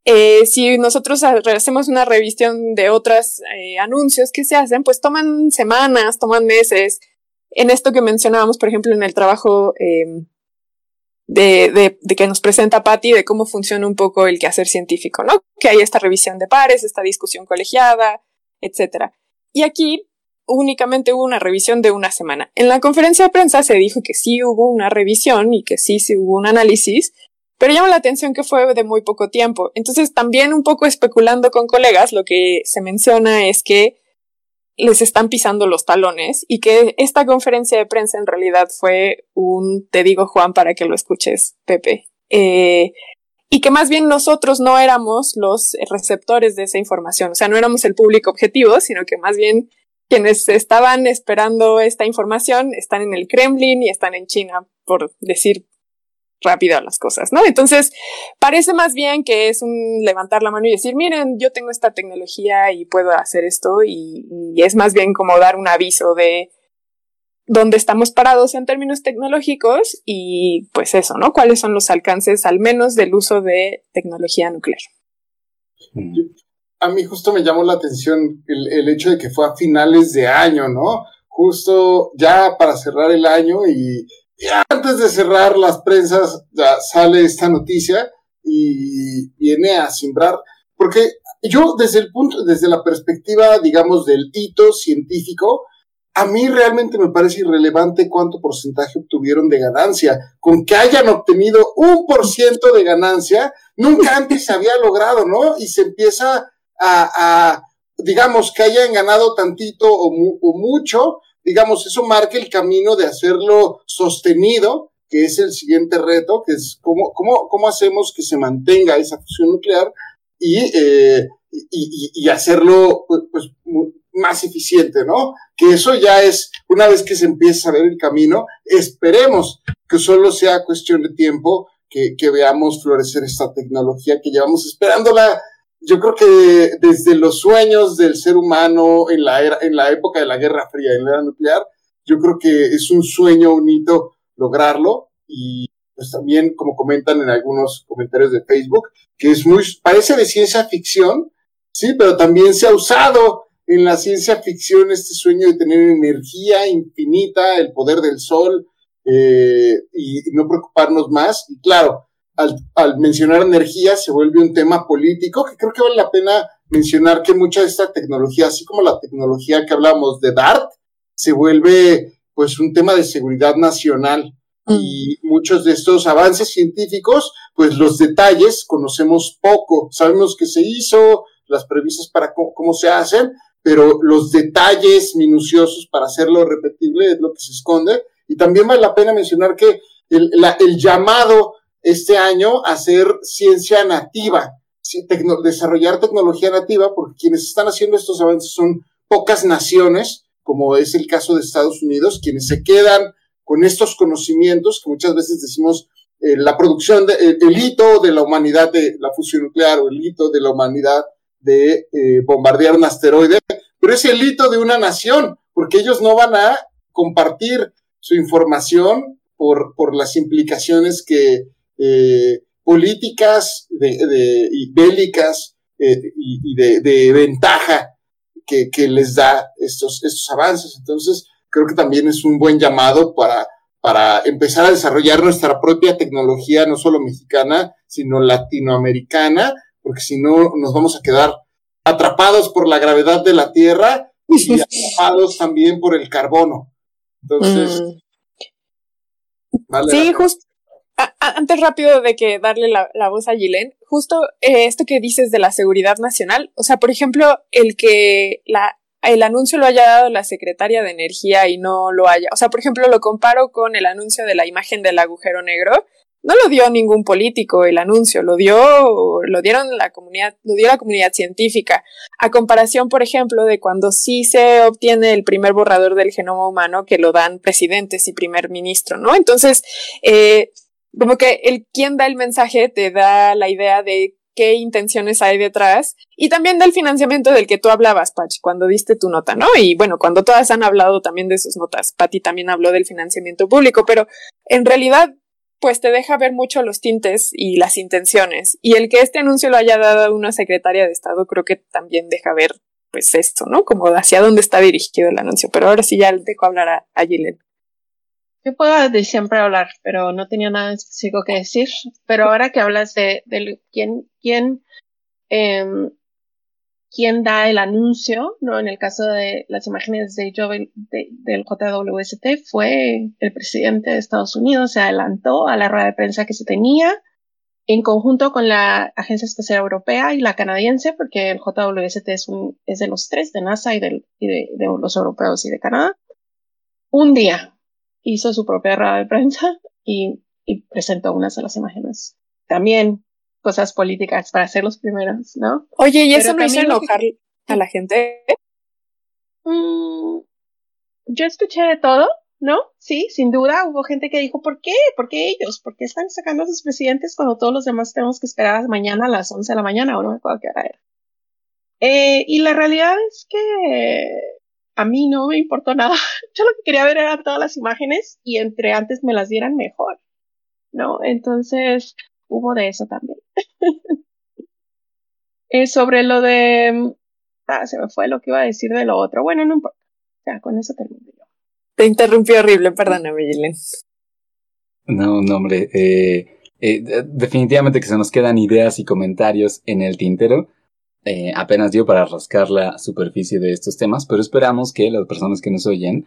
Eh, si nosotros hacemos una revisión de otros eh, anuncios que se hacen, pues toman semanas, toman meses. En esto que mencionábamos, por ejemplo, en el trabajo em, de, de, que nos presenta Patty, de cómo funciona un poco el quehacer científico, ¿no? Que hay esta revisión de pares, esta discusión colegiada, etcétera. Y aquí únicamente hubo una revisión de una semana. En la conferencia de prensa se dijo que sí hubo una revisión y que sí, sí hubo un análisis, pero llama la atención que fue de muy poco tiempo. Entonces, también un poco especulando con colegas, lo que se menciona es que les están pisando los talones y que esta conferencia de prensa en realidad fue un, te digo Juan, para que lo escuches, Pepe, eh, y que más bien nosotros no éramos los receptores de esa información, o sea, no éramos el público objetivo, sino que más bien quienes estaban esperando esta información están en el Kremlin y están en China, por decir rápido las cosas, ¿no? Entonces, parece más bien que es un levantar la mano y decir, miren, yo tengo esta tecnología y puedo hacer esto y, es más bien como dar un aviso de dónde estamos parados en términos tecnológicos y pues eso, ¿no? ¿Cuáles son los alcances al menos del uso de tecnología nuclear? A mí justo me llamó la atención el, el hecho de que fue a finales de año, ¿no? Justo ya para cerrar el año y y antes de cerrar las prensas, ya sale esta noticia y viene a simbrar, porque yo desde el punto, desde la perspectiva, digamos, del hito científico, a mí realmente me parece irrelevante cuánto porcentaje obtuvieron de ganancia. Con que hayan obtenido un por ciento de ganancia, nunca [LAUGHS] antes se había logrado, ¿no? Y se empieza a, a digamos, que hayan ganado tantito o, o mucho, digamos, eso marca el camino de hacerlo sostenido, que es el siguiente reto, que es cómo, cómo, cómo hacemos que se mantenga esa fusión nuclear y, eh, y, y, hacerlo pues, pues más eficiente, ¿no? Que eso ya es, una vez que se empieza a ver el camino, esperemos que solo sea cuestión de tiempo que, que veamos florecer esta tecnología que llevamos esperándola yo creo que desde los sueños del ser humano en la, era, en la época de la Guerra Fría, en la era nuclear, yo creo que es un sueño, un hito lograrlo y pues también, como comentan en algunos comentarios de Facebook, que es muy, parece de ciencia ficción, sí, pero también se ha usado en la ciencia ficción este sueño de tener energía infinita, el poder del sol, eh, y no preocuparnos más. Y claro, al, mencionar energía se vuelve un tema político que creo que vale la pena mencionar que mucha de esta tecnología, así como la tecnología que hablamos de DART, se vuelve pues un tema de seguridad nacional mm. y muchos de estos avances científicos, pues los detalles conocemos poco, sabemos que se hizo, las previsas para cómo, se hacen, pero los detalles minuciosos para hacerlo repetible es lo que se esconde. Y también vale la pena mencionar que el, el llamado este año hacer ciencia nativa, desarrollar tecnología nativa, porque quienes están haciendo estos avances son pocas naciones, como es el caso de Estados Unidos, quienes se quedan con estos conocimientos que muchas veces decimos eh, la producción, de, el, hito de la humanidad de la fusión nuclear o el hito de la humanidad de eh, bombardear un asteroide, pero es el hito de una nación, porque ellos no van a compartir su información por, por las implicaciones que, eh, políticas de, y bélicas eh, y, de, ventaja que, les da estos, estos avances. Entonces, creo que también es un buen llamado para, para empezar a desarrollar nuestra propia tecnología, no solo mexicana, sino latinoamericana, porque si no nos vamos a quedar atrapados por la gravedad de la Tierra y atrapados también por el carbono. Entonces, mm. sí, justo antes rápido de que darle la, voz a Gilen, justo eh, esto que dices de la seguridad nacional, o sea, por ejemplo, el que la, el anuncio lo haya dado la secretaria de Energía y no lo haya, o sea, por ejemplo, lo comparo con el anuncio de la imagen del agujero negro, no lo dio ningún político el anuncio, lo dio, lo dieron la comunidad, lo dio la comunidad científica. A comparación, por ejemplo, de cuando sí se obtiene el primer borrador del genoma humano que lo dan presidentes y primer ministro, ¿no? Entonces, eh, como que el quien da el mensaje te da la idea de qué intenciones hay detrás y también del financiamiento del que tú hablabas, Pach, cuando diste tu nota, ¿no? Y bueno, cuando todas han hablado también de sus notas, Patti también habló del financiamiento público, pero en realidad pues te deja ver mucho los tintes y las intenciones. Y el que este anuncio lo haya dado una secretaria de Estado creo que también deja ver pues esto, ¿no? Como hacia dónde está dirigido el anuncio. Pero ahora sí ya dejo hablar a, a. Yo puedo de siempre hablar, pero no tenía nada específico que decir. Pero ahora que hablas de, quién, quién eh, quien da el anuncio, ¿no? En el caso de las imágenes de, del JWST fue el presidente de Estados Unidos, se adelantó a la rueda de prensa que se tenía en conjunto con la Agencia Espacial Europea y la canadiense, porque el JWST es, un, es de los tres, de NASA y, de los europeos y de Canadá. Un día hizo su propia rueda de prensa [LAUGHS] y, y presentó unas de las imágenes. También cosas políticas para ser los primeros, ¿no? Oye, ¿y eso no hizo enojar a la gente? Mm, yo escuché de todo, ¿no? Sí, sin duda hubo gente que dijo, ¿por qué? ¿Por qué ellos? ¿Por qué están sacando a sus presidentes cuando todos los demás tenemos que esperar mañana a las 11 de la mañana o no me acuerdo qué hora era? Eh, y la realidad es que a mí no me importó nada. [LAUGHS] Yo lo que quería ver eran todas las imágenes y entre antes me las dieran mejor, ¿no? Entonces, hubo de eso también. [LAUGHS] eh, sobre lo de... Ah, se me fue lo que iba a decir de lo otro. Bueno, no importa. Ya, con eso termino yo. Te interrumpí horrible, perdóname, Gillen. No, no, hombre. Eh, eh, definitivamente que se nos quedan ideas y comentarios en el tintero. Eh, apenas dio para rascar la superficie de estos temas, pero esperamos que las personas que nos oyen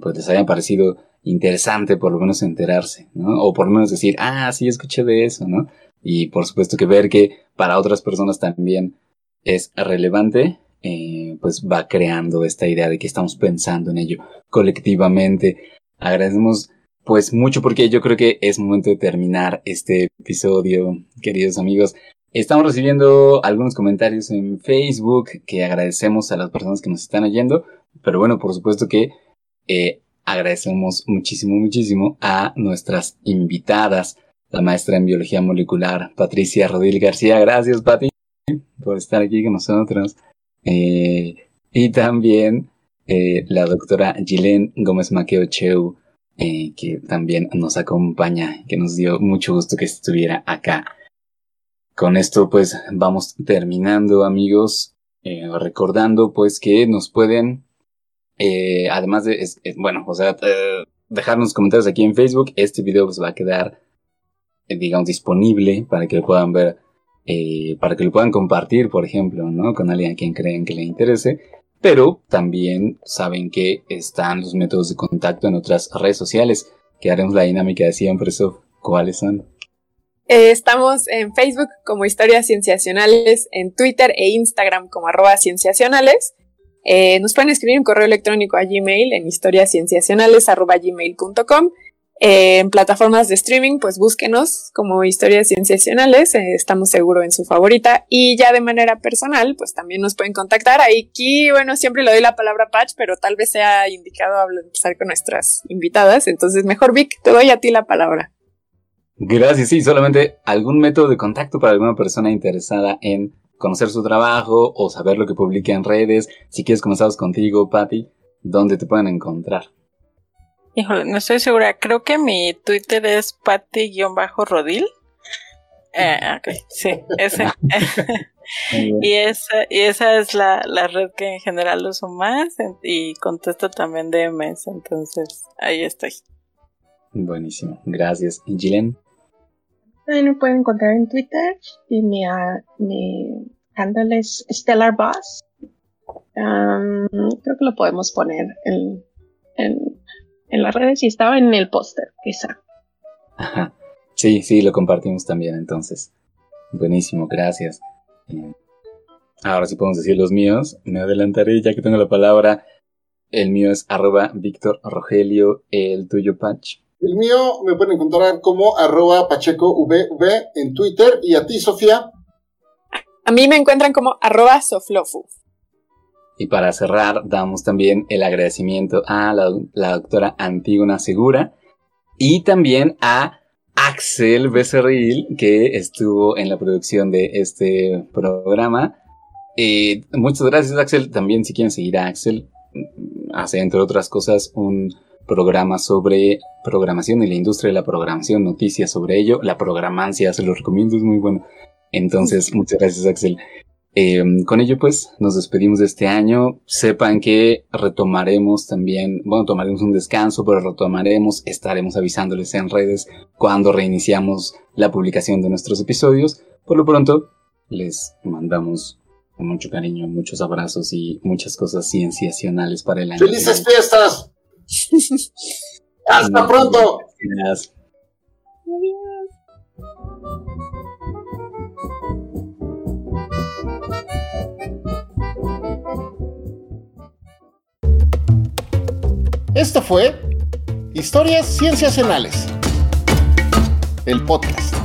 pues les haya parecido interesante por lo menos enterarse, ¿no? O por lo menos decir, ah, sí, escuché de eso, ¿no? Y por supuesto que ver que para otras personas también es relevante, eh, pues va creando esta idea de que estamos pensando en ello colectivamente. Agradecemos pues mucho porque yo creo que es momento de terminar este episodio, queridos amigos. Estamos recibiendo algunos comentarios en Facebook que agradecemos a las personas que nos están oyendo, pero bueno, por supuesto que eh, agradecemos muchísimo, muchísimo a nuestras invitadas, la maestra en biología molecular, Patricia Rodil García. Gracias, Pati, por estar aquí con nosotros. Eh, y también eh, la doctora Gilén Gómez Maqueo Cheu, que también nos acompaña, que nos dio mucho gusto que estuviera acá. Con esto, pues, vamos terminando, amigos. recordando, pues, que nos pueden eh, además de, bueno, o sea, eh, dejarnos comentarios aquí en Facebook. Este video pues va a quedar, eh, digamos, disponible para que lo puedan ver, para que lo puedan compartir, por ejemplo, ¿no? Con alguien a quien creen que le interese. Pero también saben que están los métodos de contacto en otras redes sociales, que haremos la dinámica de siempre, eso. ¿Cuáles son? Estamos en Facebook como Historias Cienciacionales, en Twitter e Instagram como arroba cienciacionales. Eh, nos pueden escribir un correo electrónico a Gmail en historiascienciacionales.gmail.com. Eh, en plataformas de streaming, pues búsquenos como Historias Cienciacionales, eh, estamos seguros en su favorita. Y ya de manera personal, pues también nos pueden contactar. Aquí, bueno, siempre le doy la palabra a Patch, pero tal vez sea indicado empezar con nuestras invitadas. Entonces, mejor Vic, te doy a ti la palabra. Gracias, sí, solamente algún método de contacto para alguna persona interesada en conocer su trabajo o saber lo que publica en redes. Si quieres comenzamos contigo, Patti, ¿dónde te pueden encontrar? Híjole, no estoy segura. Creo que mi Twitter es Patti-Rodil. Eh, ok, sí, ese. [LAUGHS] y, esa, y esa es la, la, red que en general uso más y contesto también DMs, entonces ahí estoy. Buenísimo, gracias. ¿Y Gilen? Me pueden encontrar en Twitter y mi, uh, mi handle es Stellar Boss. creo que lo podemos poner en, en, las redes y estaba en el póster, quizá. Ajá. Sí, sí, lo compartimos también entonces. Buenísimo, gracias. Eh, ahora sí podemos decir los míos. Me adelantaré ya que tengo la palabra. El mío es arroba Víctor Rogelio, el tuyo Patch. El mío me pueden encontrar como arroba Pacheco en Twitter. Y a ti, Sofía. A mí me encuentran como arroba Soflofu. Y para cerrar, damos también el agradecimiento a la, doctora Antígona Segura y también a Axel Becerril, que estuvo en la producción de este programa. Eh, muchas gracias, Axel. También, si quieren seguir a Axel, hace, entre otras cosas, un programa sobre programación y la industria de la programación, noticias sobre ello. La programancia, se lo recomiendo, es muy bueno. Entonces, muchas gracias, Axel. Em, con ello, pues, nos despedimos de este año. Sepan que retomaremos también, bueno, tomaremos un descanso, pero retomaremos, estaremos avisándoles en redes cuando reiniciamos la publicación de nuestros episodios. Por lo pronto, les mandamos con mucho cariño, muchos abrazos y muchas cosas cienciacionales para el año. ¡Felices fiestas! [LAUGHS] ¡Hasta pronto! Gracias. Esto fue Historias Cienciacionales, el podcast.